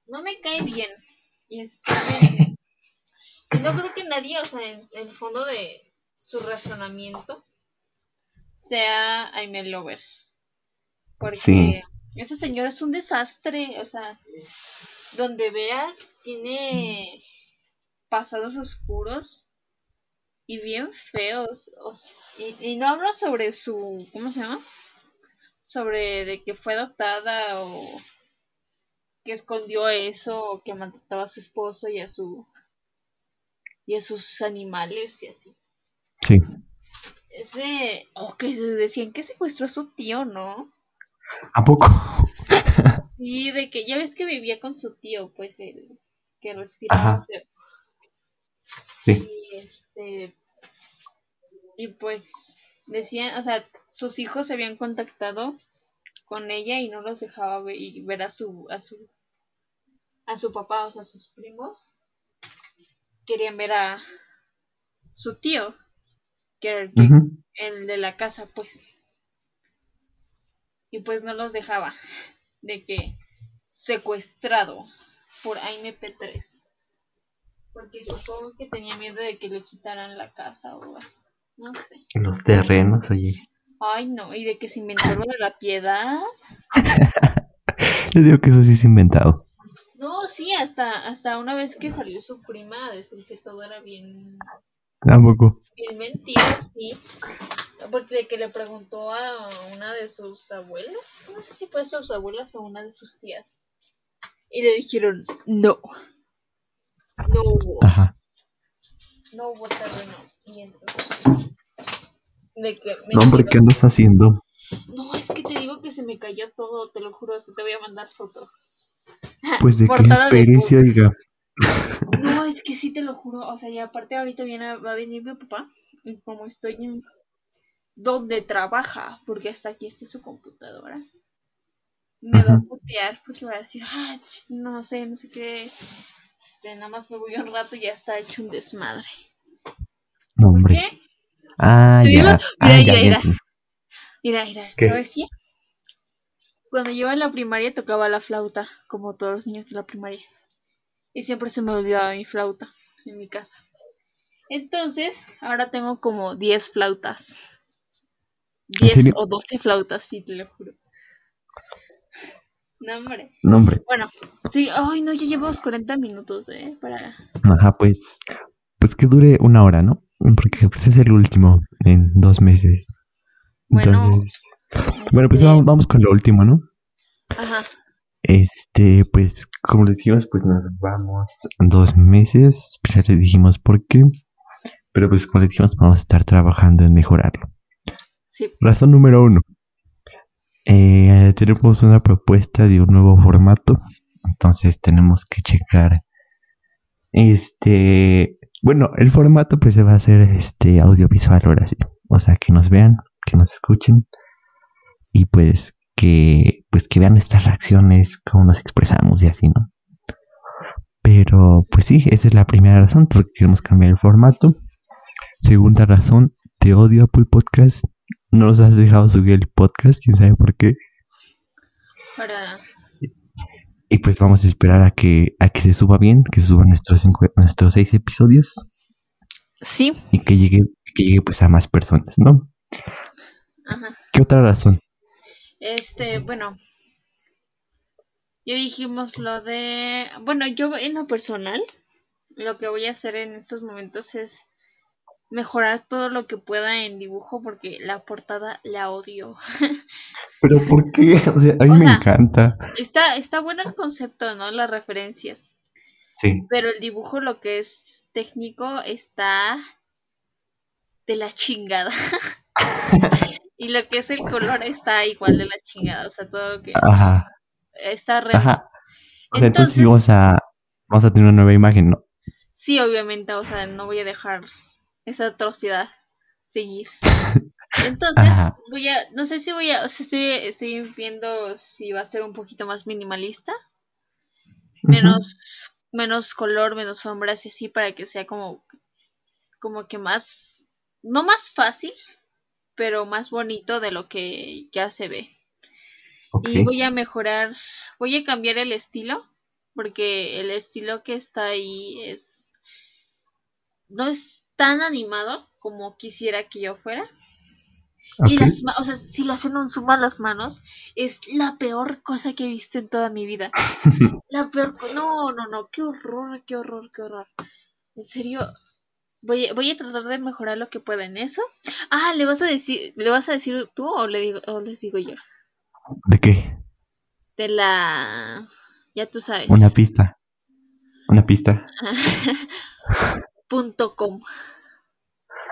no me cae bien. Y este, y no creo que nadie, o sea, en, el fondo de su razonamiento sea Aime Lover. Porque esa señora es un desastre, o sea, donde veas, tiene pasados oscuros y bien feos. y, y no hablo sobre su, ¿cómo se llama? sobre de que fue adoptada o que escondió eso o que maltrataba a su esposo y a su y a sus animales y así. Sí. Ese, o que decían que secuestró a su tío, ¿no? ¿A poco? sí, de que ya ves que vivía con su tío, pues el que respiraba. Sí. Y este y pues decían, o sea, sus hijos se habían contactado con ella y no los dejaba ver, ver a su a su a su papá, o sea, sus primos querían ver a su tío, que era el, de la casa, pues. Y pues no los dejaba de que secuestrado por AMP3. Porque supongo que tenía miedo de que le quitaran la casa o así. No sé. Los terrenos, oye. Ay, no, y de que se inventó lo de la piedad. Yo digo que eso sí es inventado. No, sí, hasta, hasta una vez que salió su prima a decir que todo era bien. Tampoco. Bien mentira, sí. Porque de que le preguntó a una de sus abuelas, no sé si fue sus abuelas o una de sus tías. Y le dijeron, no. No hubo. Ajá. No hubo terreno. Y entonces. De que no, hombre, ¿qué andas haciendo? No, es que te digo que se me cayó todo, te lo juro, se te voy a mandar fotos. Pues de qué experiencia, oiga. No, es que sí te lo juro. O sea, y aparte ahorita viene, va a venir mi papá. Y como estoy en donde trabaja, porque hasta aquí está su computadora, me va a putear porque va a decir, ah, no sé, no sé qué. Este, nada más me voy un rato y ya está hecho un desmadre. No, hombre. ¿Qué? Ah, ya. Mira, ah, mira, mira. ¿qué? Cuando yo en la primaria tocaba la flauta, como todos los niños de la primaria. Y siempre se me olvidaba mi flauta en mi casa. Entonces, ahora tengo como 10 flautas. 10 o 12 flautas, sí, te lo juro. Nombre. Nombre. Bueno, sí, ay, no, ya llevo 40 minutos, ¿eh? Para. Ajá, pues. Pues que dure una hora, ¿no? Porque pues, es el último en dos meses. Bueno, bueno, pues este vamos, con lo último, ¿no? Ajá. Este, pues, como decimos, pues nos vamos dos meses. Ya les dijimos por qué. Pero pues, como les dijimos, vamos a estar trabajando en mejorarlo. Sí. Razón número uno. Eh, tenemos una propuesta de un nuevo formato. Entonces tenemos que checar. Este. Bueno, el formato pues se va a hacer este audiovisual ahora sí. O sea, que nos vean, que nos escuchen y pues que pues que vean estas reacciones, cómo nos expresamos y así, ¿no? Pero pues sí, esa es la primera razón, porque queremos cambiar el formato. Segunda razón, te odio Apple Podcast. No nos has dejado subir el podcast, quién sabe por qué. Para... Y pues vamos a esperar a que, a que se suba bien, que se suban nuestros, nuestros seis episodios. Sí. Y que llegue, que llegue pues a más personas, ¿no? Ajá. ¿Qué otra razón? Este, bueno. Ya dijimos lo de... Bueno, yo en lo personal, lo que voy a hacer en estos momentos es mejorar todo lo que pueda en dibujo porque la portada la odio. Pero ¿por qué? O sea, a mí me encanta. Está, está bueno el concepto, ¿no? Las referencias. Sí. Pero el dibujo, lo que es técnico, está de la chingada. Y lo que es el color está igual de la chingada, o sea, todo lo que Ajá. está re... Ajá. O sea, entonces, vamos a, vamos a tener una nueva imagen, ¿no? Sí, obviamente, o sea, no voy a dejar esa atrocidad seguir. Entonces, voy a, no sé si voy a, o sea, estoy, estoy viendo si va a ser un poquito más minimalista, menos, menos color, menos sombras y así para que sea como, como que más, no más fácil, pero más bonito de lo que ya se ve. Y voy a mejorar, voy a cambiar el estilo, porque el estilo que está ahí es no es tan animado como quisiera que yo fuera. Y las o sea, si le hacen un zoom a las manos, es la peor cosa que he visto en toda mi vida. la peor, no, no, no, qué horror, qué horror, qué horror. En serio, Voy, voy a tratar de mejorar lo que pueda en eso. Ah, ¿le vas a decir, le vas a decir tú o, le digo, o les digo yo? ¿De qué? De la... Ya tú sabes. Una pista. Una pista. Punto com.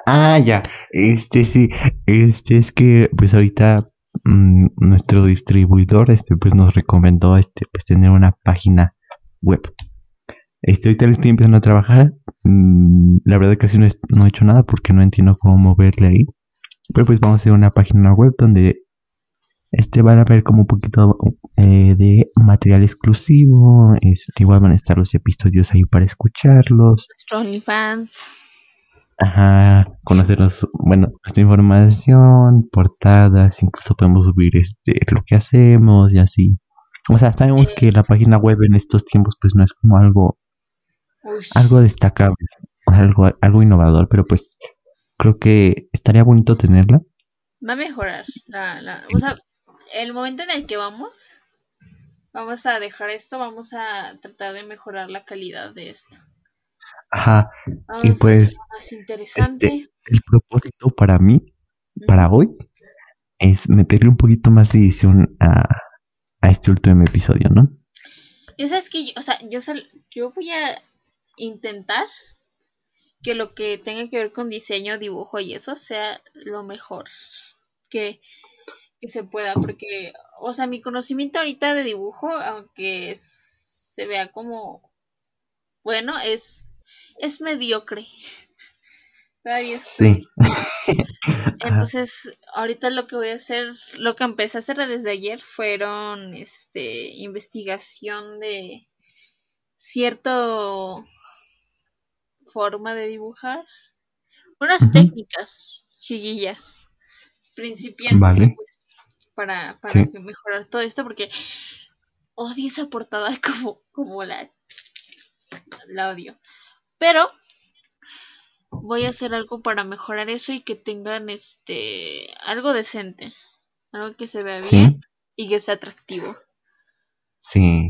Ah, ya. Este sí. Este es que pues ahorita mm, nuestro distribuidor este pues nos recomendó este pues tener una página web. Este le estoy empezando a trabajar. Mm, la verdad casi no, no he hecho nada porque no entiendo cómo moverle ahí. Pero pues vamos a hacer una página web donde este van a ver como un poquito eh, de material exclusivo. Este, igual van a estar los episodios ahí para escucharlos. OnlyFans. Ajá, conocernos, bueno, nuestra información, portadas, incluso podemos subir este lo que hacemos y así. O sea, sabemos que la página web en estos tiempos pues no es como algo algo destacable, algo algo innovador, pero pues creo que estaría bonito tenerla. Va a mejorar la, la o sea, el momento en el que vamos vamos a dejar esto, vamos a tratar de mejorar la calidad de esto. Ajá. y pues interesante. Este, el propósito para mí, para hoy, es meterle un poquito más de edición a, a este último episodio, ¿no? Y sabes que, o sea, yo, yo voy a intentar que lo que tenga que ver con diseño, dibujo y eso sea lo mejor que, que se pueda, porque, o sea, mi conocimiento ahorita de dibujo, aunque se vea como bueno, es es mediocre. Sí. Entonces, ahorita lo que voy a hacer, lo que empecé a hacer desde ayer fueron este investigación de cierto forma de dibujar. Unas técnicas chiquillas, principiantes, pues, para, para mejorar todo esto, porque odio esa portada como, como la, la odio. Pero voy a hacer algo para mejorar eso y que tengan este algo decente. Algo que se vea bien y que sea atractivo. Sí.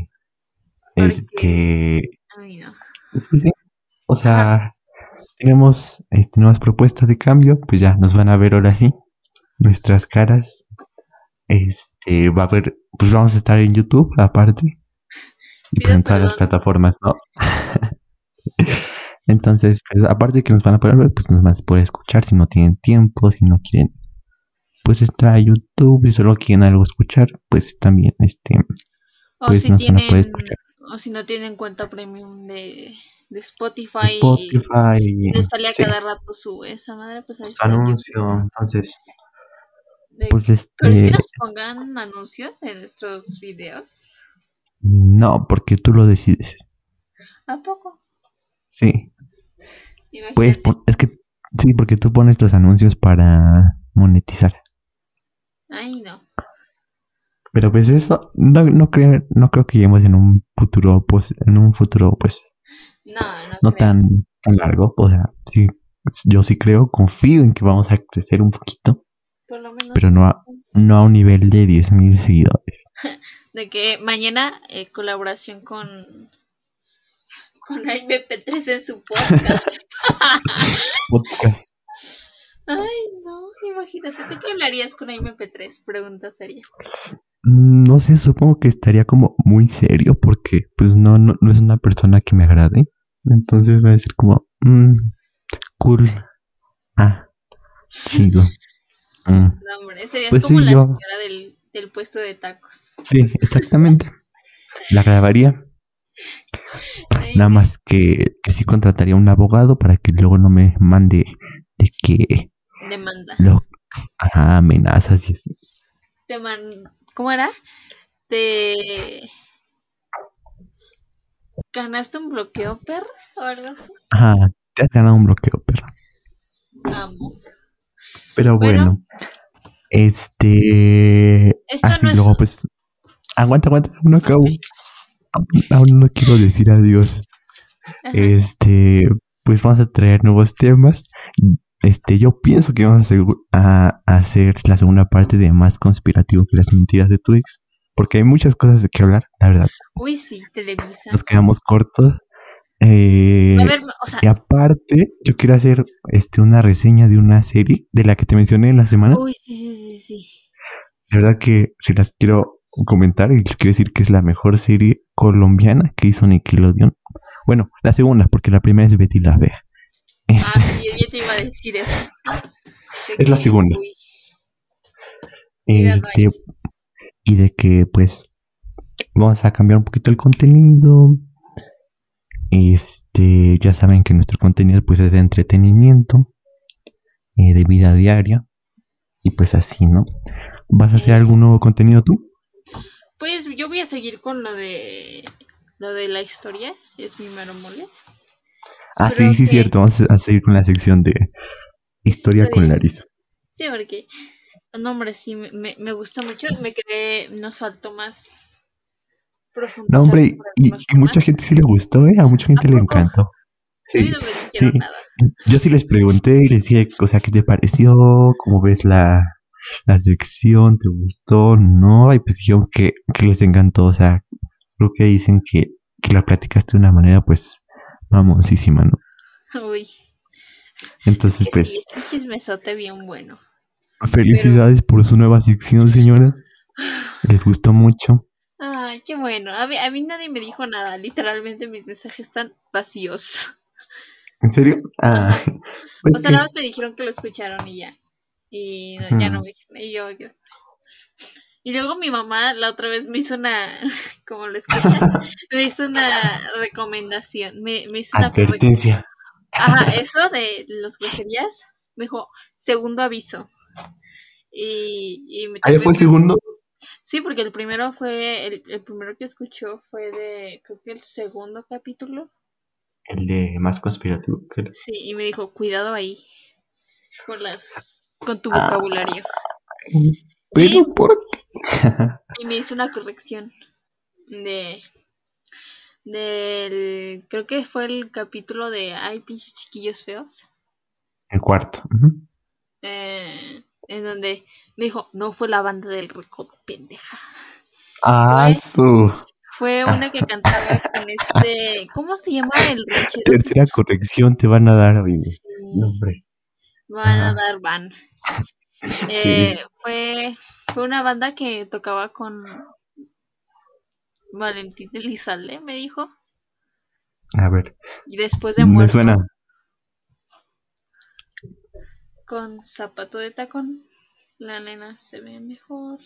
Es que... O sea, tenemos este, nuevas propuestas de cambio, pues ya nos van a ver ahora sí nuestras caras. Este, va a haber, pues vamos a estar en YouTube aparte. Y en todas las plataformas, ¿no? Entonces, pues, aparte de que nos van a poder ver, pues nos van a poder escuchar si no tienen tiempo, si no quieren, pues entrar a YouTube y solo quieren algo escuchar, pues también, este, o pues si nos tienen, van a poder escuchar. O si no tienen cuenta premium de, de Spotify, Spotify y les sale a cada rato su esa madre, pues ahí está. Anuncio, entonces. pues este... ¿Crees que nos pongan anuncios en nuestros videos? No, porque tú lo decides. ¿A poco? Sí. Pues, es que sí, porque tú pones tus anuncios para monetizar. Ay, no. Pero pues eso, no, no creo, no creo que lleguemos en un futuro, pues, en un futuro, pues, no, no, tan, tan largo. O sea, sí, yo sí creo, confío en que vamos a crecer un poquito. pero no a, no a un nivel de 10.000 seguidores. de que mañana eh, colaboración con con MP3 en su podcast. podcast. Ay, no, imagínate, ¿tú qué hablarías con MP3? Pregunta seria. Mm, no sé, supongo que estaría como muy serio porque pues no, no, no es una persona que me agrade. Entonces va a decir como, mmm, cool. Ah, chido. Mm. No, hombre, serías pues como la señora del, del puesto de tacos. Sí, exactamente. La grabaría Nada más que, que sí contrataría un abogado para que luego no me mande de que... Demanda. Lo, ajá, amenazas y así. Te man, ¿Cómo era? Te... ¿Ganaste un bloqueo, perro? ¿O algo así? Ajá, te has ganado un bloqueo, perro. Amo. Pero bueno, este... Esto no es... luego pues... Aguanta, aguanta, no acabo aún no quiero decir adiós. Este, pues vamos a traer nuevos temas. Este, yo pienso que vamos a, hacer la segunda parte de más conspirativo que las mentiras de Twix. Porque hay muchas cosas de que hablar, la verdad. Uy, sí, Televisa. Nos quedamos cortos. Eh, y aparte, yo quiero hacer este una reseña de una serie de la que te mencioné en la semana. Uy, sí, sí, sí, sí. de verdad que si las quiero comentar y les quiero decir que es la mejor serie colombiana que hizo Nickelodeon. Bueno, la segunda, porque la primera es Betty la Fea. Ah, sí, yo te iba a decir eso. Es la segunda. Este, y de que pues vamos a cambiar un poquito el contenido. Este, ya saben que nuestro contenido pues es de entretenimiento, eh, de vida diaria y pues así, ¿no? ¿Vas a hacer algún nuevo contenido tú? Pues yo voy a seguir con lo de lo de la historia, es mi mero mole. Ah, sí, sí, cierto, vamos a seguir con la sección de historia, con Larisa. Sí, porque, no, hombre, sí, me, me gustó mucho, me quedé, nos faltó más profundo. No, hombre, y, y mucha gente sí le gustó, ¿eh? A mucha gente le encantó. Sí, no me dijeron nada. Yo sí les pregunté y les dije, o sea, ¿qué te pareció? ¿Cómo ves la, la sección? ¿Te gustó? No, y pues dijeron que, que les encantó, o sea, creo que dicen que, que la platicaste de una manera, pues, mamoncísima, ¿no? Uy. Entonces, pues. Sí, es un chismesote bien bueno. Felicidades por su nueva sección, señora. Les gustó mucho. Ay, qué bueno. A mí, a mí nadie me dijo nada. Literalmente mis mensajes están vacíos. ¿En serio? Ah, o sea, nada más me dijeron que lo escucharon y ya. Y ya no me dijeron. Y yo, Y luego mi mamá la otra vez me hizo una, como lo escuchan, me hizo una recomendación, me, me hizo una advertencia. Ajá, eso de las groserías, me dijo, segundo aviso. Y, y me ¿Ahí fue el segundo? Sí, porque el primero fue, el, el primero que escuchó fue de, creo que el segundo capítulo. El de más conspirativo. Sí, y me dijo, cuidado ahí con las con tu vocabulario. Pero por y me hizo una corrección de del creo que fue el capítulo de ay pinches chiquillos feos el cuarto eh, en donde me dijo no fue la banda del recodo pendeja ah fue, su. fue una que cantaba con este cómo se llama el ranchero tercera corrección te van a dar van a dar van eh, fue, fue una banda que tocaba con Valentín Elizalde, me dijo. A ver. Y después de muerto. Me suena. Con zapato de tacón, la nena se ve mejor.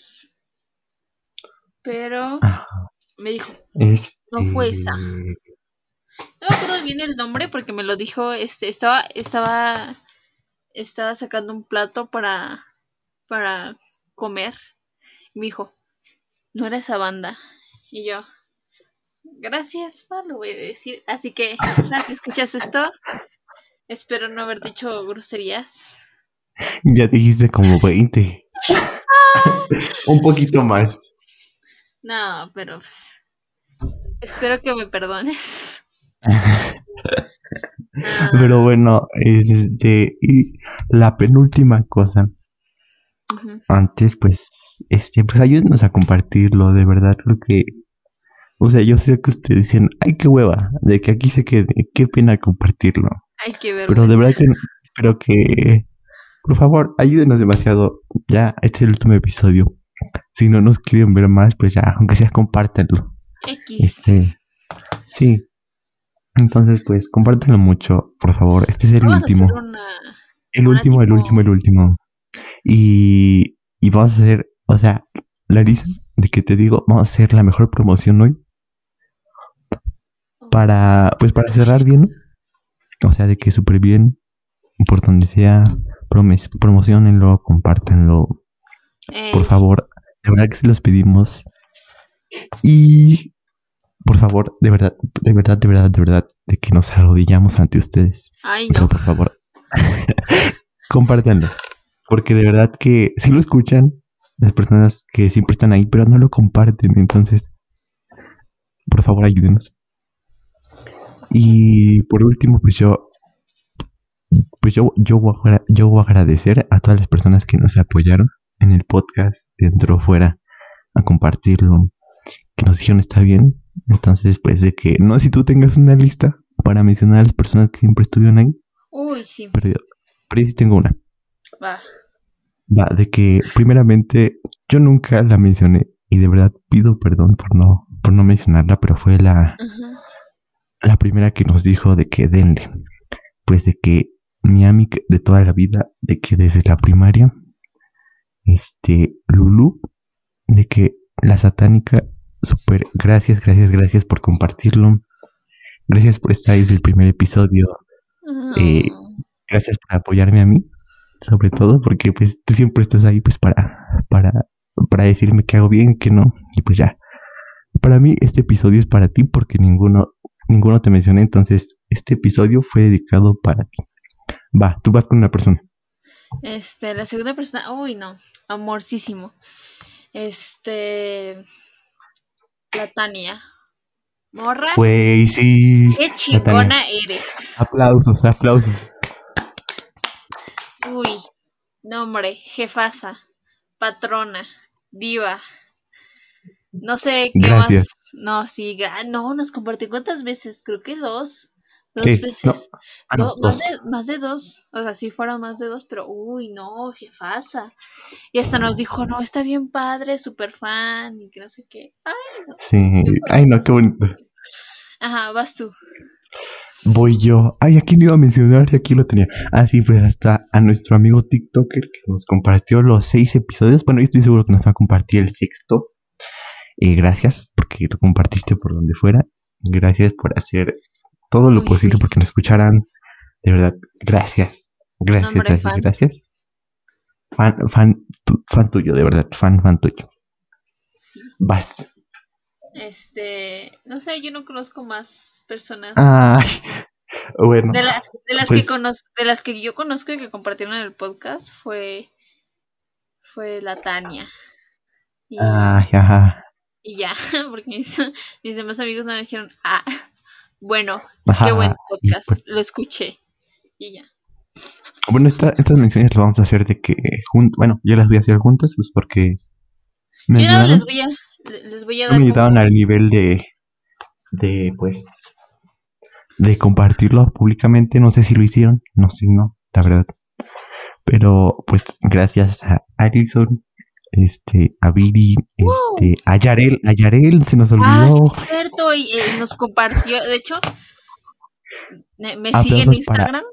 Pero me dijo, no fue esa. No me acuerdo bien el nombre porque me lo dijo, este, estaba, estaba estaba sacando un plato para, para comer. Y me dijo, no era esa banda. Y yo, gracias, pa, lo voy a decir. Así que, si escuchas esto, espero no haber dicho groserías. Ya dijiste como 20. un poquito más. No, pero pues, espero que me perdones. Pero bueno, este, y la penúltima cosa. Antes, pues, este, pues ayúdenos a compartirlo, de verdad, porque, o sea, yo sé que ustedes dicen, ay, qué hueva, de que aquí se quede, qué pena compartirlo. Hay que verlo. Pero de verdad que, pero que, por favor, ayúdenos demasiado. Ya, este es el último episodio. Si no nos quieren ver más, pues ya, aunque sea, compártanlo. X. Este, sí, entonces, pues, compártelo mucho, por favor. Este es el último. el último, el último, el último. Y, y vamos a hacer, o sea, Larissa, de que te digo, vamos a hacer la mejor promoción hoy. Para, pues, para cerrar bien, O sea, de que súper bien, por donde sea, promocionenlo, compártanlo. Por favor, de verdad que se los pedimos. Y por favor, de verdad, de verdad, de verdad, de verdad, de que nos arrodillamos ante ustedes. Ay, no. por favor, compártanlo. Porque de verdad que si lo escuchan, las personas que siempre están ahí, pero no lo comparten. Entonces, por favor, ayúdenos. Y por último, pues yo, pues yo, yo, voy a, yo voy a agradecer a todas las personas que nos apoyaron en el podcast, dentro o fuera, a compartirlo, que nos dijeron está bien, entonces, pues de que, no sé si tú tengas una lista para mencionar a las personas que siempre estuvieron ahí. Uy, sí. Pero, pero sí tengo una. Va. Va, de que primeramente yo nunca la mencioné y de verdad pido perdón por no, por no mencionarla, pero fue la, la primera que nos dijo de que denle. Pues de que mi amiga de toda la vida, de que desde la primaria, este, Lulu, de que la satánica, super, gracias, gracias, gracias por compartirlo. Gracias por estar desde el primer episodio. Eh, gracias por apoyarme a mí, sobre todo, porque pues tú siempre estás ahí pues para, para, para decirme que hago bien, que no, y pues ya. Para mí este episodio es para ti porque ninguno, ninguno te mencioné, entonces este episodio fue dedicado para ti. Va, tú vas con una persona. Este, la segunda persona, uy no, amorcísimo. Este, la Tania. Morra. Pues sí. Qué chingona eres. Aplausos, aplausos. Uy, nombre, jefasa, patrona, diva. No sé qué Gracias. más. No, sí, no, nos compartió cuántas veces, creo que dos. Dos veces. Ah, más, de, más, de, dos. O sea, sí fueron más de dos, pero uy, no, jefasa. Y hasta nos dijo, no, está bien padre, súper fan, y que no sé qué. Ay, no. Sí, ay, no, qué bonito. Ajá, vas tú. Voy yo. Ay, aquí me iba a mencionar y aquí lo tenía. Ah, sí, pues hasta a nuestro amigo TikToker que nos compartió los seis episodios. Bueno, yo estoy seguro que nos va a compartir el sexto. Eh, gracias porque lo compartiste por donde fuera. Gracias por hacer todo lo posible porque nos escucharan. De verdad, gracias. Gracias, gracias, gracias. Fan, fan, fan tuyo, de verdad, fan, fan tuyo. Sí. Vas. Este, no sé, yo no conozco más personas. Ay, bueno. De, las que pues de las que yo conozco y que compartieron en el podcast fue fue la Tania. Y, Ay, ajá. Y ya, porque mis, mis demás amigos me dijeron, ah, bueno, qué buen podcast, pues lo escuché. Y ya. Bueno, estas menciones las vamos a hacer de que, bueno, yo las voy a hacer juntas, pues porque... Me yo no les voy a les voy a dar. Me ayudaron al nivel de, de, pues, de compartirlo públicamente. No sé si lo hicieron, no sé, no, la verdad. Pero, pues, gracias a Alison, este, a Viri, este, a Yarel, a Yarel se nos olvidó. Ah, es cierto, y eh, nos compartió, de hecho, me, sigue en Instagram.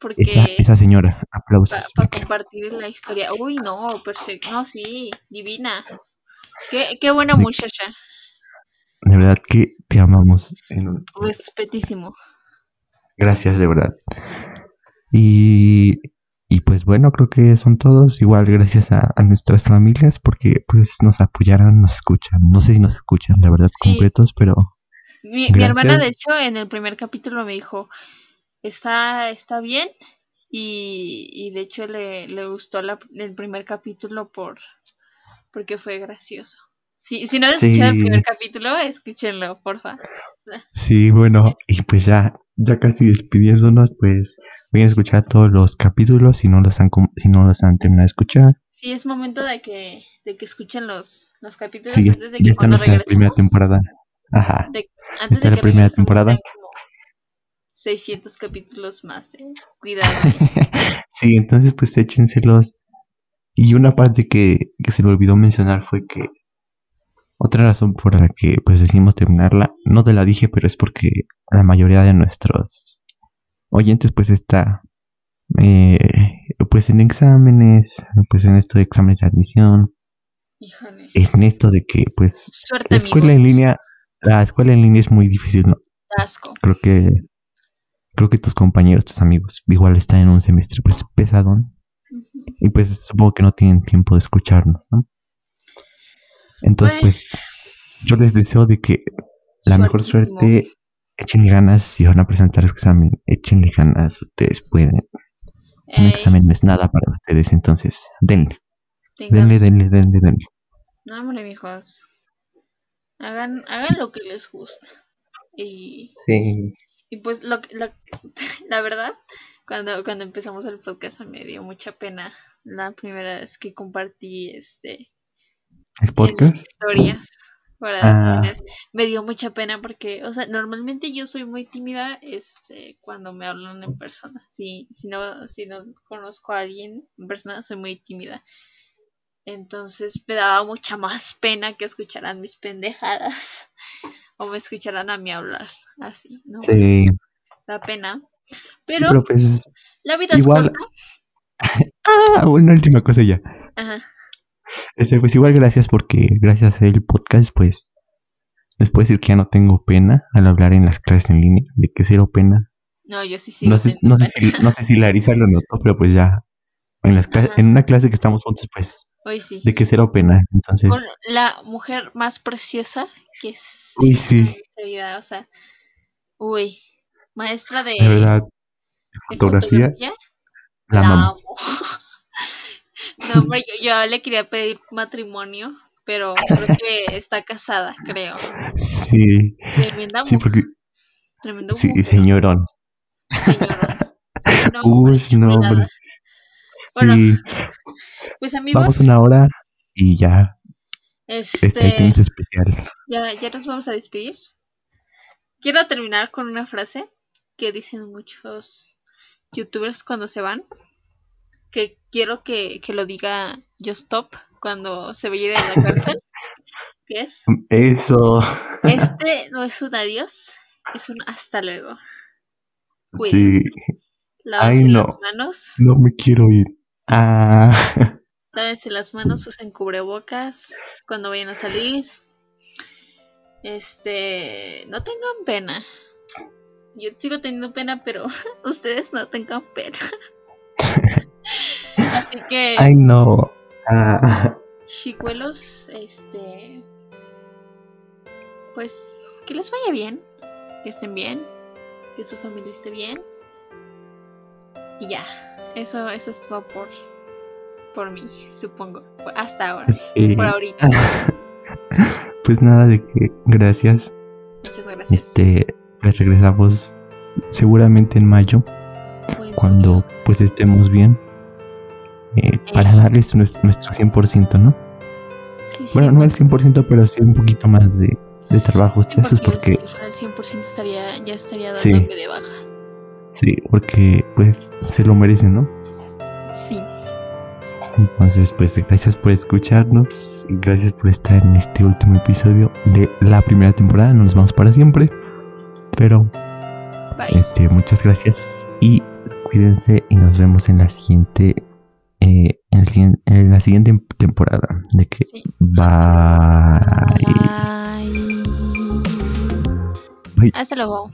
Porque esa, esa señora, aplausos. Para compartir la historia. Uy, no, perfecto. No, sí, divina. Qué, buena muchacha. De verdad que te amamos. Respetísimo. Gracias, de verdad. Y, y pues bueno, creo que son todos. Igual gracias a, nuestras familias porque pues nos apoyaron, nos escuchan. No sé si nos escuchan, de verdad, completos, pero... Mi, mi, hermana, de hecho, en el primer capítulo me dijo, está, está bien. Y, y de hecho le, le gustó la, el primer capítulo por, porque fue gracioso. Si, si no han escuchado el primer capítulo, escúchenlo, porfa. Sí, bueno, y pues ya, ya casi despidiéndonos, pues voy a escuchar todos los capítulos si no los han, si no los han terminado de escuchar. Sí, es momento de que, de que escuchen los, los capítulos antes de que ya está nuestra primera temporada. Ajá. antes de la primera temporada. 600 capítulos más, eh. Cuidado. sí, entonces pues échenselos y una parte que, se me olvidó mencionar fue que otra razón por la que pues decidimos terminarla, no te la dije, pero es porque la mayoría de nuestros oyentes pues está eh, pues en exámenes, pues en esto de exámenes de admisión, en esto de que pues la escuela en línea, la escuela en línea es muy difícil, ¿no? Creo que creo que tus compañeros, tus amigos, igual están en un semestre pues pesadón. Y pues supongo que no tienen tiempo de escucharnos, ¿no? Entonces, pues, pues yo les deseo de que la mejor suerte, échenle ganas si van a presentar el examen, échenle ganas, ustedes pueden. Un examen no es nada para ustedes, entonces, denle. Denle, denle, denle, denle. No, hombre, mijos. Hagan, hagan lo que les gusta. Y, sí. y pues, lo, lo, la verdad, cuando, cuando empezamos el podcast me dio mucha pena la primera vez que compartí este ¿El podcast? historias para ah. me dio mucha pena porque o sea normalmente yo soy muy tímida este cuando me hablan en persona si si no si no conozco a alguien en persona soy muy tímida Entonces me daba mucha más pena que escucharan mis pendejadas o me escucharan a mí hablar así, ¿no? Sí. Da pena. Pero, Pero pues, la vida igual- es corta. ah, una última cosa ya. Ajá. Este, pues igual gracias porque gracias al podcast, pues les puedo decir que ya no tengo pena al hablar en las clases en línea, de que cero pena. No, yo sí sigo No sé, no, si, no sé si Larisa lo notó, pero pues ya en, las clases, en una clase que estamos juntos, pues Hoy sí. de que cero pena. Entonces, Con la mujer más preciosa que es Uy, sí. esta vida, o sea, uy, maestra de, de verdad, de fotografía, la la amo. amo. no, hombre, yo, yo le quería pedir matrimonio, pero creo que está casada, creo. Sí, Tremenda sí, porque tremendo sí, mujer, señorón. señora. No, Uy, no, hombre. Bueno, Sí, pues amigos, vamos una hora y ya este este, especial. ya, ya nos vamos a despedir. Quiero terminar con una frase que dicen muchos youtubers cuando se van. Que quiero que, que lo diga Stop cuando se vaya de la cárcel. Que es, Eso. este no es un adiós, es un hasta luego. Sí. Lávense Ay, no. las manos, no me quiero ir. Ah, lávense las manos, usen cubrebocas cuando vayan a salir. Este, no tengan pena. Yo sigo teniendo pena, pero ustedes no tengan pena. Así que, ay no. Ah, chicuelos, este, pues que les vaya bien, que estén bien, que su familia esté bien. Y ya, eso, eso es todo por, por mí, supongo. Hasta ahora, sí. por ahorita. Pues nada de que gracias. Muchas gracias. Este, pues regresamos seguramente en mayo Buen cuando pues estemos bien. Eh, para darles nues- nuestro 100%, ¿no? Sí, sí, Bueno, no pues, 100%, pero sí un poquito más de, de trabajo. sí, porque porque, si fuera el 100% estaría, ya estaría dándome de baja. sí, porque pues se lo merecen, ¿no? Sí. Entonces, pues gracias por escucharnos. y Gracias por estar en este último episodio de la primera temporada. No nos vamos para siempre. Pero Bye. este, muchas gracias y cuídense y nos vemos en la siguiente eh, en, el en la siguiente temporada. De que Sí. bye. Bye. Bye. Hasta luego.